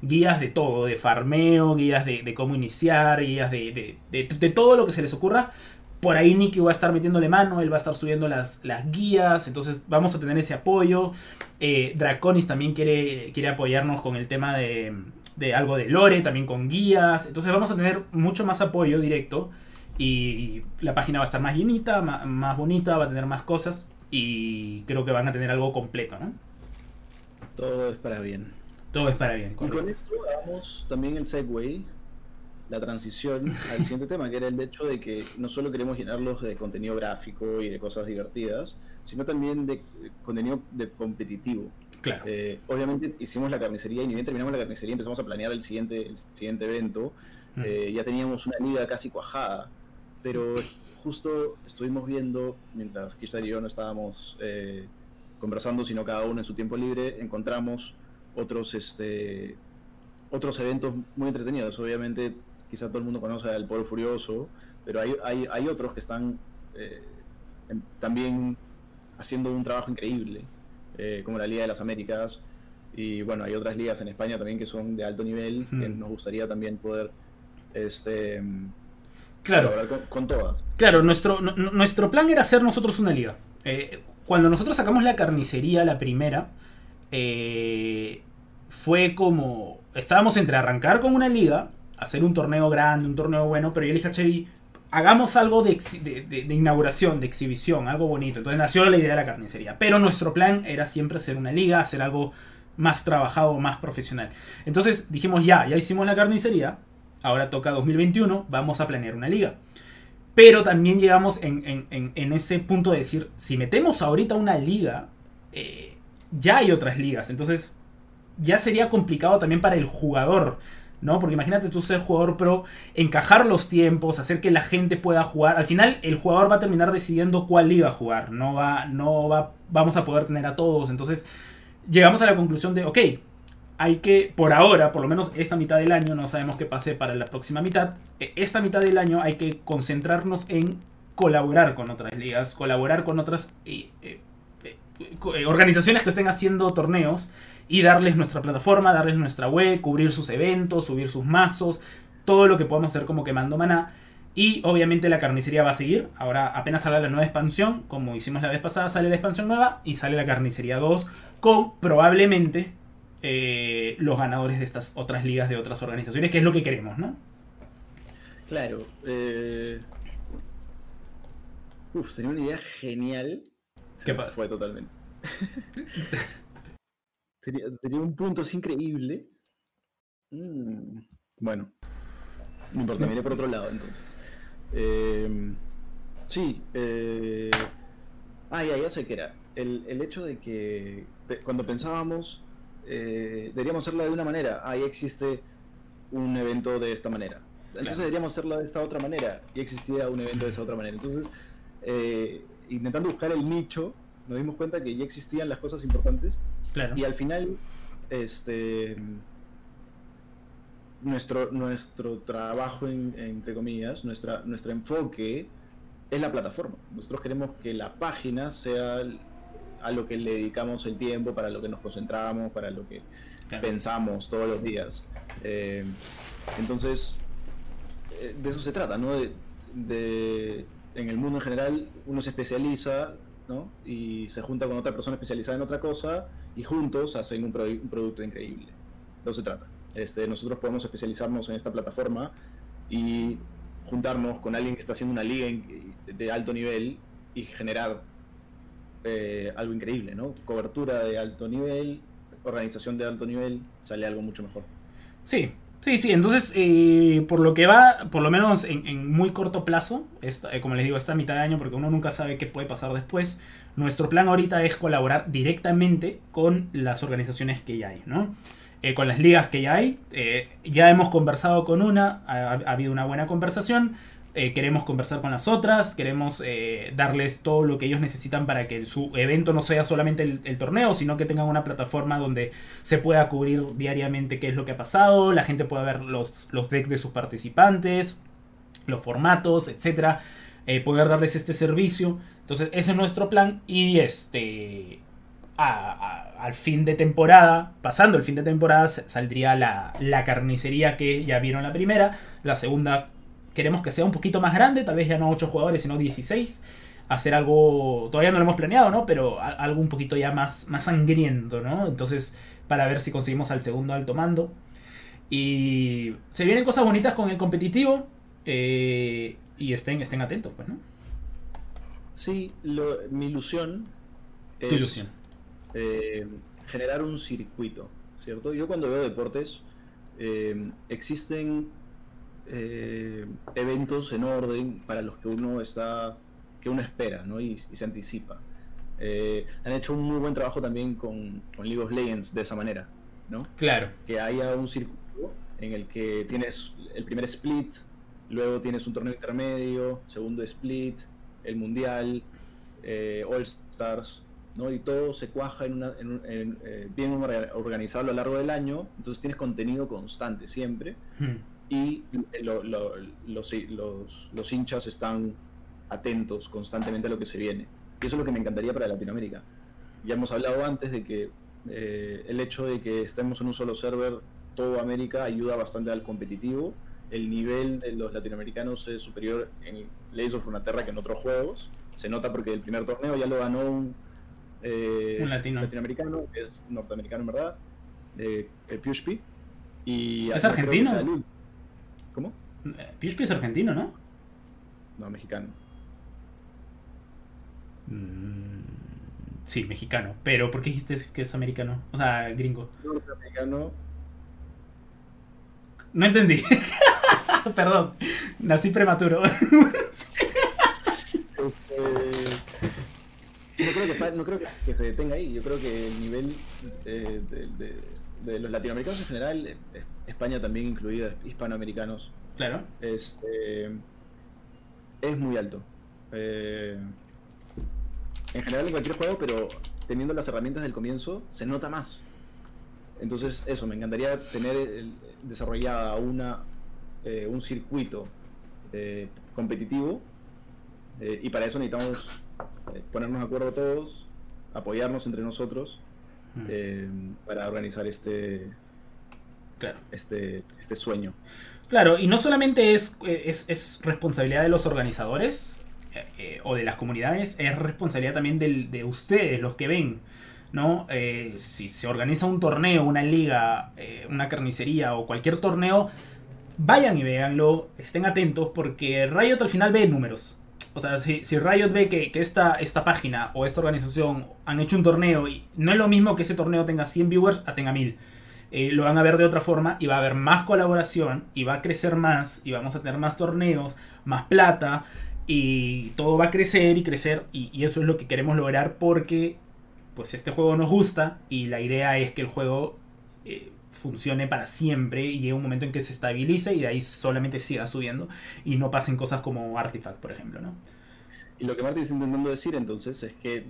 Guías de todo, de farmeo, guías de, cómo iniciar, guías de, de, todo lo que se les ocurra. Por ahí Nicky va a estar metiéndole mano, él va a estar subiendo las, las guías, entonces vamos a tener ese apoyo. Eh, Draconis también quiere, quiere apoyarnos con el tema de, de algo de lore, también con guías. Entonces vamos a tener mucho más apoyo directo y la página va a estar más llenita, más, bonita, va a tener más cosas y creo que van a tener algo completo, ¿no? Todo es para bien. Todo es para bien. Y con esto damos también el segue, la transición al siguiente tema, que era el hecho de que no solo queremos llenarlos de contenido gráfico y de cosas divertidas, sino también de contenido de competitivo. Claro. Eh, obviamente hicimos la carnicería y ni bien terminamos la carnicería empezamos a planear el siguiente, el siguiente evento. Mm. Eh, ya teníamos una liga casi cuajada pero justo estuvimos viendo, mientras Kishtar y yo no estábamos eh, conversando, sino cada uno en su tiempo libre, encontramos otros, este, otros eventos muy entretenidos. Obviamente, quizá todo el mundo conoce al Polo Furioso, pero hay, hay, hay otros que están eh, también haciendo un trabajo increíble, eh, como la Liga de las Américas. Y bueno, hay otras ligas en España también que son de alto nivel, que nos gustaría también poder este, Claro. Con, todas. Claro, nuestro, nuestro plan era hacer nosotros una liga. Eh, cuando nosotros sacamos la carnicería, la primera, eh, fue como. Estábamos entre arrancar con una liga, hacer un torneo grande, un torneo bueno, pero yo le dije a Chevy, hagamos algo de, de, inauguración, de exhibición, algo bonito. Entonces nació la idea de la carnicería. Pero nuestro plan era siempre hacer una liga, hacer algo más trabajado, más profesional. Entonces dijimos, ya, ya hicimos la carnicería, ahora toca 2021, vamos a planear una liga. Pero también llegamos en, ese punto de decir, si metemos ahorita una liga, eh, ya hay otras ligas. Entonces, ya sería complicado también para el jugador. ¿no? Porque imagínate tú ser jugador pro, encajar los tiempos, hacer que la gente pueda jugar. Al final, el jugador va a terminar decidiendo cuál liga jugar. No va, no va, vamos a poder tener a todos. Entonces, llegamos a la conclusión de, ok, hay que, por ahora, por lo menos esta mitad del año, no sabemos qué pase para la próxima mitad, e, esta mitad del año hay que concentrarnos en colaborar con otras ligas, colaborar con otras eh, eh, eh, organizaciones que estén haciendo torneos y darles nuestra plataforma, darles nuestra web, cubrir sus eventos, subir sus mazos, todo lo que podamos hacer como quemando maná. Y obviamente la carnicería va a seguir. Ahora apenas sale la nueva expansión, como hicimos la vez pasada, sale la expansión nueva y sale la carnicería 2 con probablemente eh, los ganadores de estas otras ligas de otras organizaciones, que es lo que queremos, ¿no? Claro. Eh... Uf, sería una idea genial. ¿Qué fue totalmente. tenía, un punto así increíble. Mm, bueno, no importa, miré por otro lado entonces. Eh, sí, eh, ah, ya, ya sé que era. El, el hecho de que cuando pensábamos, eh, deberíamos hacerla de una manera, ahí existe un evento de esta manera. Entonces Claro. deberíamos hacerla de esta otra manera, y existía un evento de esa otra manera. Entonces, eh, intentando buscar el nicho, nos dimos cuenta que ya existían las cosas importantes Claro. y al final, este nuestro, nuestro trabajo, en- entre comillas, nuestra, nuestro enfoque es la plataforma. Nosotros queremos que la página sea a lo que le dedicamos el tiempo, para lo que nos concentramos, para lo que Claro. pensamos todos los días. Eh, entonces, eh, de eso se trata, ¿no? De, de- en el mundo en general, uno se especializa, ¿no? Y se junta con otra persona especializada en otra cosa y juntos hacen un, un producto increíble. De eso se trata. Este, nosotros podemos especializarnos en esta plataforma y juntarnos con alguien que está haciendo una liga de alto nivel y generar eh, algo increíble, ¿no? Cobertura de alto nivel, organización de alto nivel, sale algo mucho mejor. Sí, sí, sí. Entonces, eh, por lo que va, por lo menos en, muy corto plazo, eh, como les digo, esta mitad de año, porque uno nunca sabe qué puede pasar después, nuestro plan ahorita es colaborar directamente con las organizaciones que ya hay, ¿no? Con las ligas que ya hay. Ya hemos conversado con una, ha habido una buena conversación. Eh, queremos conversar con las otras, queremos eh, darles todo lo que ellos necesitan para que su evento no sea solamente el, torneo, sino que tengan una plataforma donde se pueda cubrir diariamente qué es lo que ha pasado, la gente pueda ver los, los decks de sus participantes, los formatos, etcétera, eh, poder darles este servicio. Entonces, ese es nuestro plan y este al fin de temporada, pasando el fin de temporada, sa- saldría la, la carnicería que ya vieron la primera, la segunda queremos que sea un poquito más grande, tal vez ya no 8 jugadores, sino 16. Hacer algo, todavía no lo hemos planeado, ¿no? Pero algo un poquito ya más, más sangriento, ¿no? Entonces, para ver si conseguimos al segundo alto mando. Y se vienen cosas bonitas con el competitivo. eh, y estén, estén atentos, pues, ¿no? Sí, lo- mi ilusión es Tu ilusión. eh, generar un circuito, ¿cierto? Yo cuando veo deportes, eh, existen eh, eventos en orden para los que uno está, que uno espera, ¿no? Y, y se anticipa. Eh, han hecho un muy buen trabajo también con, con League of Legends de esa manera, ¿no? Claro. que haya un circuito en el que tienes el primer split, luego tienes un torneo intermedio, segundo split, el mundial, eh, All Stars, ¿no? Y todo se cuaja en una, en un- en, eh, bien orga- organizado a lo largo del año, entonces tienes contenido constante siempre Hmm. Y lo- lo- los, los- los hinchas están atentos constantemente a lo que se viene. Y eso es lo que me encantaría para Latinoamérica. Ya hemos hablado antes de que eh, el hecho de que estemos en un solo server, todo América, ayuda bastante al competitivo. El nivel de los latinoamericanos es superior en Legends of Runeterra que en otros juegos. Se nota porque el primer torneo ya lo ganó un, eh, Un latino. latinoamericano, que es norteamericano en verdad, eh, el Pushpi. Y ¿Es argentino? ¿Cómo? Pishpi es argentino, ¿no? No, mexicano. Mm, Sí, mexicano. Pero ¿por qué dijiste que es americano? O sea, gringo. Norteamericano. No entendí. Perdón. Nací prematuro. Este, no creo, que, fa- no creo que, que se detenga ahí. Yo creo que el nivel eh, de, de- de los latinoamericanos en general, eh, España también incluida, hispanoamericanos, claro. este, es muy alto. Eh, en general en cualquier juego, pero teniendo las herramientas del comienzo, se nota más. Entonces, eso, me encantaría tener el- desarrollada una, eh, un circuito eh, competitivo y para eso necesitamos ponernos de acuerdo todos, apoyarnos entre nosotros Mm, eh, para organizar este, Claro. este, este sueño. Claro, y no solamente es, eh, es, es responsabilidad de los organizadores eh, eh, o de las comunidades, es responsabilidad también del- de ustedes, los que ven. ¿no? Eh, si se organiza un torneo, una liga, una carnicería o cualquier torneo, vayan y véanlo, estén atentos porque Riot al final ve números. O sea, si, si Riot ve que, que esta, esta página o esta organización han hecho un torneo y no es lo mismo que ese torneo tenga 100 viewers a tenga 1000. eh, lo van a ver de otra forma y va a haber más colaboración y va a crecer más y vamos a tener más torneos, más plata y todo va a crecer y crecer y, eso es lo que queremos lograr porque pues este juego nos gusta y la idea es que el juego eh, funcione para siempre y llegue un momento en que se estabilice y de ahí solamente siga subiendo y no pasen cosas como Artifact, por ejemplo, ¿no? Y lo que Marty está intentando decir entonces es que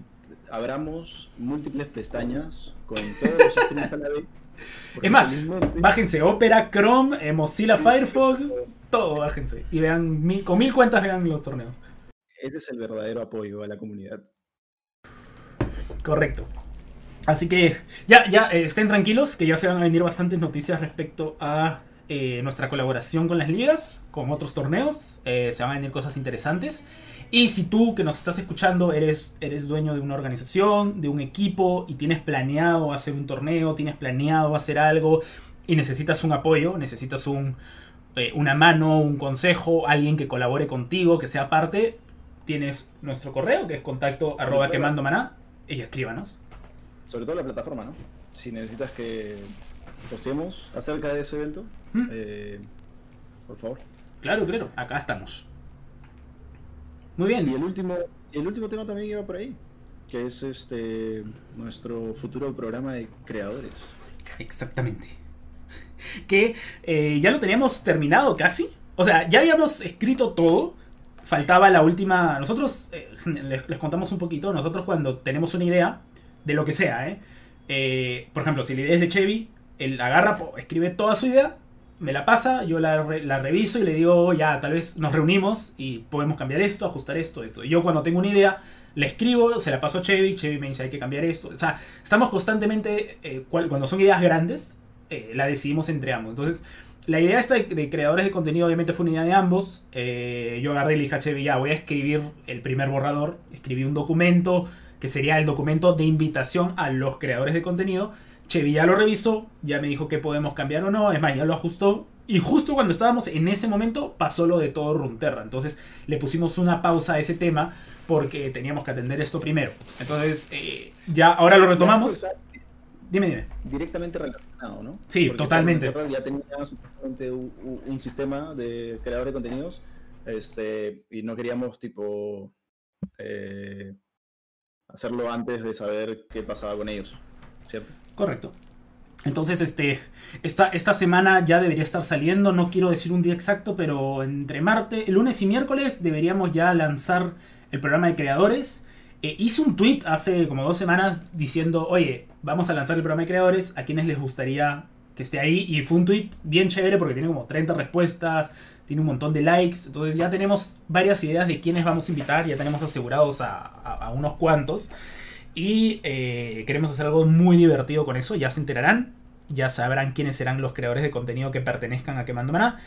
abramos múltiples pestañas con todos los streams a la vez. Es más, bájense Opera, Chrome, eh, Mozilla Firefox, todo bájense. Y vean, mil, con mil cuentas vean los torneos. Ese es el verdadero apoyo a la comunidad. Correcto. Así que ya, ya eh, estén tranquilos, que ya se van a venir bastantes noticias respecto a eh, nuestra colaboración con las ligas, con otros torneos. Eh, se van a venir cosas interesantes. Y si tú que nos estás escuchando eres, eres dueño de una organización, de un equipo y tienes planeado hacer un torneo, tienes planeado hacer algo y necesitas un apoyo, necesitas un, una mano, un consejo, alguien que colabore contigo, que sea parte, tienes nuestro correo que es contacto arroba quemando maná y escríbanos sobre todo la plataforma, ¿no? Si necesitas que posteemos acerca de ese evento, ¿Mm? eh, por favor. Claro, claro, acá estamos. Muy bien. Y el último, el último tema también iba por ahí, que es este nuestro futuro programa de creadores. Exactamente. Que eh, ya lo teníamos terminado casi. O sea, ya habíamos escrito todo. Faltaba la última. Nosotros eh, les contamos un poquito. Nosotros cuando tenemos una idea, de lo que sea, ¿eh? ¿eh? por ejemplo, si la idea es de Chevy, él agarra, escribe toda su idea, me la pasa, yo la, reviso y le digo, ya, tal vez nos reunimos y podemos cambiar esto, ajustar esto, esto. Yo cuando tengo una idea, la escribo, se la paso a Chevy, Chevy me dice, hay que cambiar esto. O sea, estamos constantemente, eh, cuando son ideas grandes, eh, la decidimos entre ambos. Entonces, la idea esta de, creadores de contenido obviamente fue una idea de ambos. yo agarré y le dije a Chevy, ya, voy a escribir el primer borrador, escribí un documento, que sería el documento de invitación a los creadores de contenido. Chevy ya lo revisó, ya me dijo que podemos cambiar o no, es más, ya lo ajustó. Y justo cuando estábamos en ese momento pasó lo de todo Runterra. Entonces le pusimos una pausa a ese tema porque teníamos que atender esto primero. Entonces eh, ya ahora lo retomamos. Dime, dime. Directamente relacionado, ¿no? Sí, totalmente. Ya tenía un, un, sistema de creador de contenidos este, y no queríamos tipo... Eh, hacerlo antes de saber qué pasaba con ellos, ¿cierto? Correcto. Entonces, este, esta, esta semana ya debería estar saliendo, no quiero decir un día exacto, pero entre martes, lunes y miércoles deberíamos ya lanzar el programa de creadores. Eh, hice un tweet hace como dos semanas diciendo, oye, vamos a lanzar el programa de creadores, a quienes les gustaría que esté ahí. Y fue un tweet bien chévere porque tiene como 30 respuestas, tiene un montón de likes. Entonces ya tenemos varias ideas de quiénes vamos a invitar, ya tenemos asegurados a, unos cuantos. Y eh, queremos hacer algo muy divertido con eso, ya se enterarán, ya sabrán quiénes serán los creadores de contenido que pertenezcan a Quemando Maná.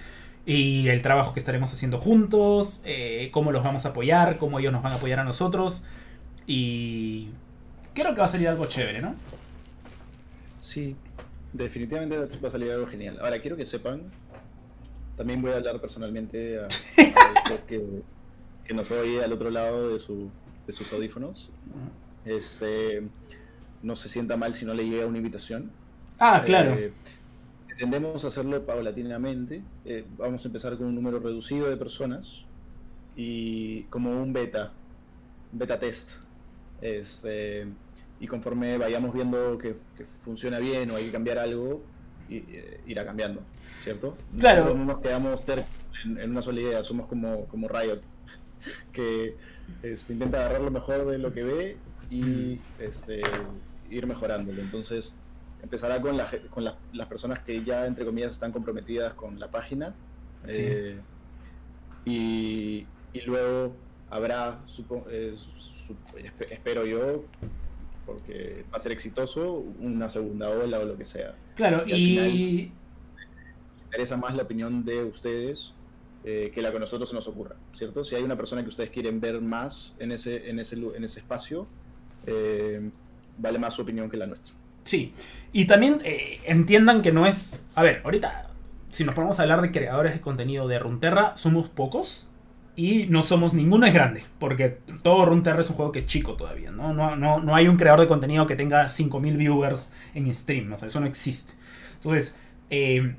Y el trabajo que estaremos haciendo juntos, eh, cómo los vamos a apoyar, cómo ellos nos van a apoyar a nosotros. Y creo que va a salir algo chévere, ¿no? Sí, definitivamente va a salir algo genial. Ahora, quiero que sepan también voy a hablar personalmente a, usted que, nos oye al otro lado de, su, de sus audífonos. Este, no se sienta mal si no le llega una invitación. Ah, claro. Eh, tendemos a hacerlo paulatinamente. Eh, vamos a empezar con un número reducido de personas y como un beta, beta test. Este, y conforme vayamos viendo que, que funciona bien o hay que cambiar algo, irá cambiando. ¿cierto? Claro. No nos quedamos en, una sola idea, somos como, como Riot, que este, intenta agarrar lo mejor de lo que ve y este, ir mejorándolo. Entonces, empezará con, la, con las personas que ya, entre comillas, están comprometidas con la página. Eh, y, y, luego habrá, eh, espero yo, porque va a ser exitoso, una segunda ola o lo que sea. Claro, y, interesa más la opinión de ustedes eh, que la que a nosotros se nos ocurra, ¿cierto? Si hay una persona que ustedes quieren ver más en ese, en ese, en ese espacio, eh, vale más su opinión que la nuestra. Sí, y también eh, entiendan que no es... A ver, ahorita, si nos ponemos a hablar de creadores de contenido de Runterra, somos pocos. Y no somos, ninguno es grande, porque todo Runeterra es un juego que es chico todavía, ¿no? No, no, no hay un creador de contenido que tenga 5.000 viewers en stream, o sea, eso no existe. Entonces, eh,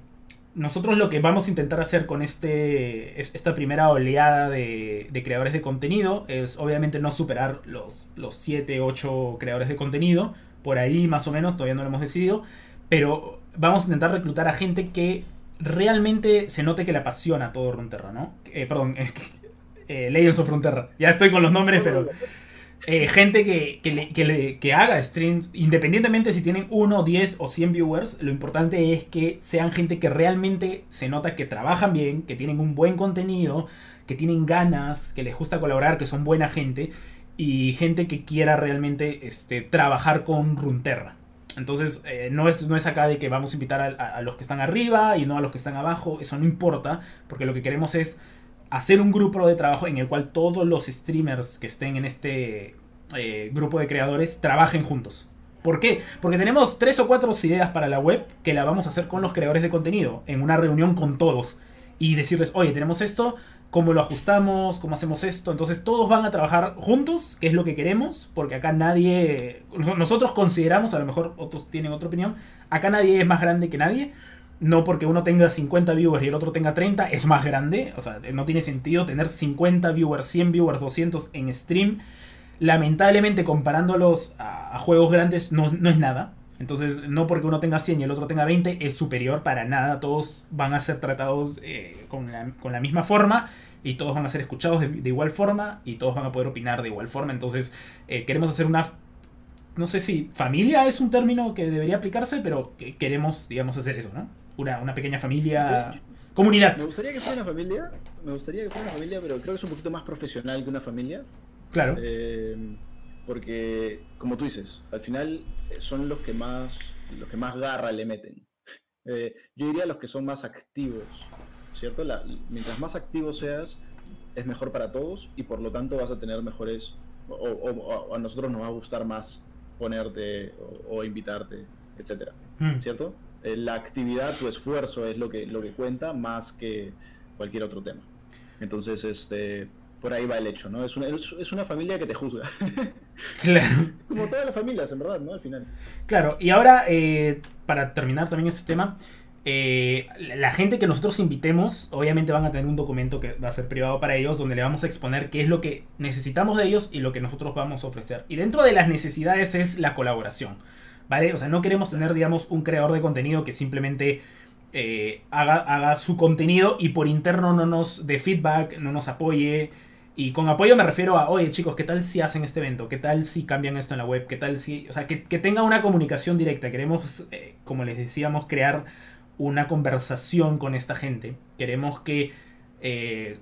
nosotros lo que vamos a intentar hacer con este, esta primera oleada de, creadores de contenido es obviamente no superar los, los 7, 8 creadores de contenido, por ahí más o menos, todavía no lo hemos decidido, pero vamos a intentar reclutar a gente que realmente se note que le apasiona todo Runeterra, ¿no? Eh, perdón, eh, Legends of Runeterra. Ya estoy con los nombres, pero... Eh, gente que, que, que, haga streams, independientemente si tienen 1, 10 o 100 viewers, lo importante es que sean gente que realmente se nota que trabajan bien, que tienen un buen contenido, que tienen ganas, que les gusta colaborar, que son buena gente y gente que quiera realmente este, trabajar con Runterra. Entonces, eh, no, es, no es acá de que vamos a invitar a los que están arriba y no a los que están abajo, eso no importa, porque lo que queremos es hacer un grupo de trabajo en el cual todos los streamers que estén en este eh, grupo de creadores trabajen juntos. ¿Por qué? Porque tenemos tres o cuatro ideas para la web que la vamos a hacer con los creadores de contenido, en una reunión con todos. Y decirles, oye, tenemos esto, ¿cómo lo ajustamos? ¿Cómo hacemos esto? Entonces todos van a trabajar juntos, que es lo que queremos, porque acá nadie, nosotros consideramos, a lo mejor otros tienen otra opinión, acá nadie es más grande que nadie no porque uno tenga 50 viewers y el otro tenga 30 es más grande. O sea, no tiene sentido tener 50 viewers, 100 viewers, 200 en stream. Lamentablemente, comparándolos a, juegos grandes, no, es nada. Entonces, no porque uno tenga 100 y el otro tenga 20 es superior para nada. Todos van a ser tratados eh, con, la, misma forma y todos van a ser escuchados de, igual forma y todos van a poder opinar de igual forma. Entonces, eh, queremos hacer una no sé si familia es un término que debería aplicarse, pero queremos, digamos, hacer eso, ¿no? Una, pequeña familia, comunidad. Me gustaría que fuera una familia, me gustaría que fuera una familia, pero creo que es un poquito más profesional que una familia. Claro. Eh, porque, como tú dices, al final eh, son los que más, los que más garra le meten. Eh, yo diría los que son más activos, ¿cierto? mientras más activo seas, es mejor para todos y por lo tanto vas a tener mejores, o, a nosotros nos va a gustar más ponerte o, invitarte, etcétera, mm. ¿cierto? Eh, la actividad, tu esfuerzo es lo que, lo que cuenta más que cualquier otro tema. Entonces, este, por ahí va el hecho, ¿no? Es una, es una familia que te juzga. Claro. Como todas las familias, en verdad, ¿no? Al final. Claro, y ahora, eh, para terminar también este tema, eh, la gente que nosotros invitemos, obviamente van a tener un documento que va a ser privado para ellos, donde le vamos a exponer qué es lo que necesitamos de ellos y lo que nosotros vamos a ofrecer. Y dentro de las necesidades es la colaboración. ¿Vale? O sea, no queremos tener, digamos, un creador de contenido que simplemente eh, haga, haga, su contenido y por interno no nos dé feedback, no nos apoye. Y con apoyo me refiero a, oye chicos, ¿qué tal si hacen este evento? ¿Qué tal si cambian esto en la web? ¿Qué tal si... O sea, que, tenga una comunicación directa. Queremos, eh, como les decíamos, crear una conversación con esta gente. Queremos que eh,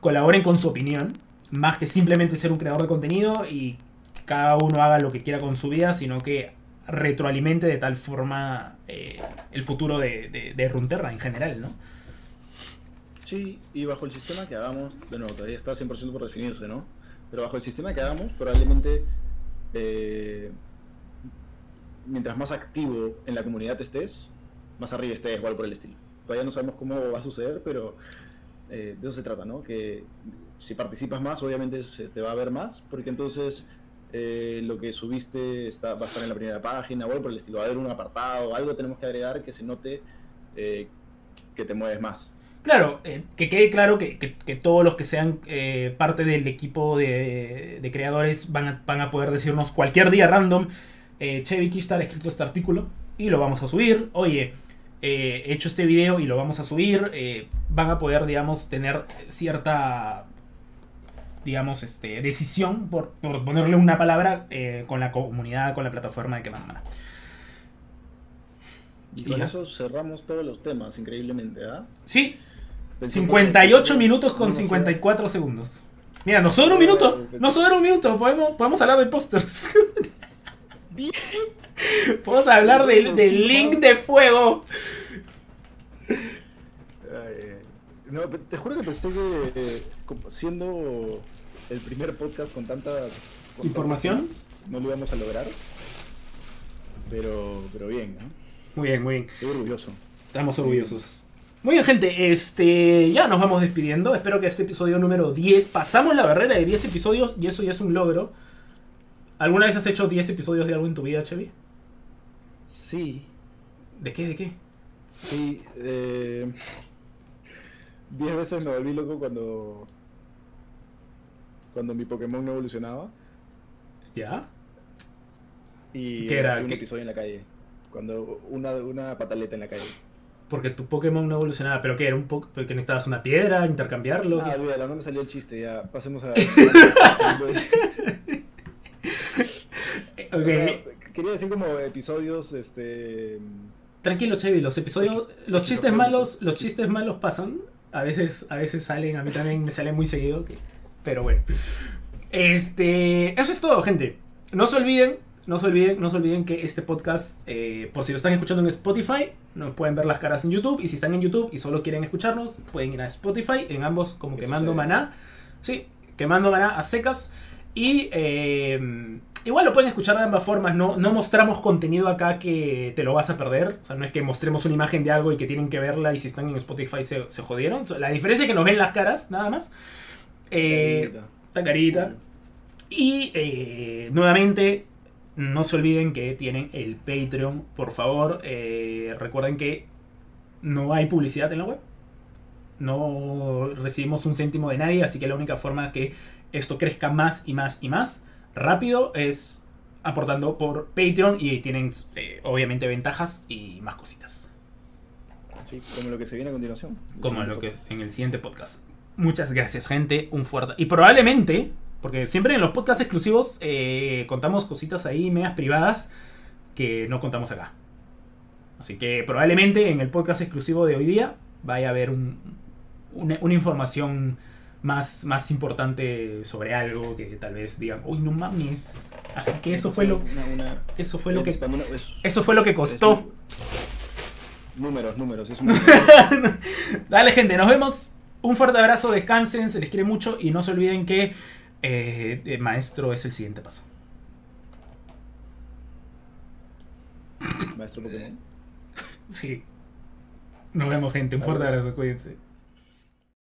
colaboren con su opinión, más que simplemente ser un creador de contenido y cada uno haga lo que quiera con su vida, sino que retroalimente de tal forma eh, el futuro de, de, Runterra en general, ¿no? Sí, y bajo el sistema que hagamos, de nuevo, todavía está 100% por definirse, ¿no? Pero bajo el sistema que hagamos, probablemente, eh, mientras más activo en la comunidad estés, más arriba estés, igual por el estilo. Todavía no sabemos cómo va a suceder, pero eh, de eso se trata, ¿no? Que si participas más, obviamente se te va a ver más, porque entonces eh, lo que subiste está, va a estar en la primera página, o por el estilo, va a haber un apartado, algo tenemos que agregar que se note eh, que te mueves más. Claro, eh, que quede claro que, todos los que sean parte del equipo de, creadores van a, van a, poder decirnos cualquier día random, eh, Chevy Kishtar ha escrito este artículo y lo vamos a subir. Oye, he hecho este video y lo vamos a subir. van a poder, digamos, tener cierta digamos, este, decisión, por, ponerle una palabra, eh, con la comunidad, con la plataforma de que mandan. Y con eso cerramos todos los temas, increíblemente, ¿ah? Sí. 58 minutos con 54 segundos. Mira, nos sobra un minuto. Nos sobra un minuto. Podemos, podemos hablar de pósters. Bien. Podemos hablar del, Link de Fuego. no, te juro que pensé que eh, siendo el primer podcast con tanta información. No lo íbamos a lograr. Pero, pero bien, ¿no? Muy bien, muy bien. Estoy orgulloso. Estamos orgullosos. Muy bien, gente. Este, ya nos vamos despidiendo. Espero que este episodio número 10. Pasamos la barrera de 10 episodios y eso ya es un logro. ¿Alguna vez has hecho 10 episodios de algo en tu vida, Chevy? Sí, ¿De qué? ¿De qué? sí. Eh, diez veces me volví loco cuando. Cuando mi Pokémon no evolucionaba. ¿Ya? Y ¿Qué era? un ¿Qué- episodio en la calle. Cuando una, una pataleta en la calle. Porque tu Pokémon no evolucionaba. ¿Pero qué? ¿Era un poco que necesitabas una piedra? ¿Intercambiarlo? Ah, olvídalo, no me salió el chiste, ya. Pasemos a. O ok. sea, quería decir como episodios, este. Tranquilo, Chevy. Los episodios... Los chistes malos... Los chistes malos pasan. A veces, a veces salen. A mí también me salen muy seguido. que- Pero bueno. Este... Eso es todo, gente. No se olviden... No se olviden, no se olviden que este podcast, eh, por si lo están escuchando en Spotify, nos pueden ver las caras en YouTube. Y si están en YouTube y solo quieren escucharnos, pueden ir a Spotify, en ambos como quemando se- maná. Sí, quemando maná a secas. Y eh, igual lo pueden escuchar de ambas formas. No, no mostramos contenido acá que te lo vas a perder. O sea, no es que mostremos una imagen de algo y que tienen que verla y si están en Spotify se, se jodieron. La diferencia es que nos ven las caras, nada más. Eh, esta carita. Y eh, nuevamente, no se olviden que tienen el Patreon, por favor. eh, recuerden que no hay publicidad en la web. No recibimos un céntimo de nadie, así que la única forma que esto crezca más y más y más rápido es aportando por Patreon y tienen eh, obviamente ventajas y más cositas. Sí, como lo que se viene a continuación. Como lo que es en el siguiente podcast. Muchas gracias, gente. Un fuerte. Y probablemente, porque siempre en los podcasts exclusivos eh, contamos cositas ahí, medias privadas, que no contamos acá. Así que probablemente en el podcast exclusivo de hoy día vaya a haber un- una, una información más, más importante sobre algo que tal vez digan, uy, no mames. Así que eso fue lo, eso fue lo que, eso fue lo que costó. Números, números. Es un número. Dale, gente, nos vemos. Un fuerte abrazo, descansen, se les quiere mucho y no se olviden que eh, maestro es el siguiente paso. Maestro Pokémon. Sí. Nos vemos, gente. Un fuerte abrazo, cuídense.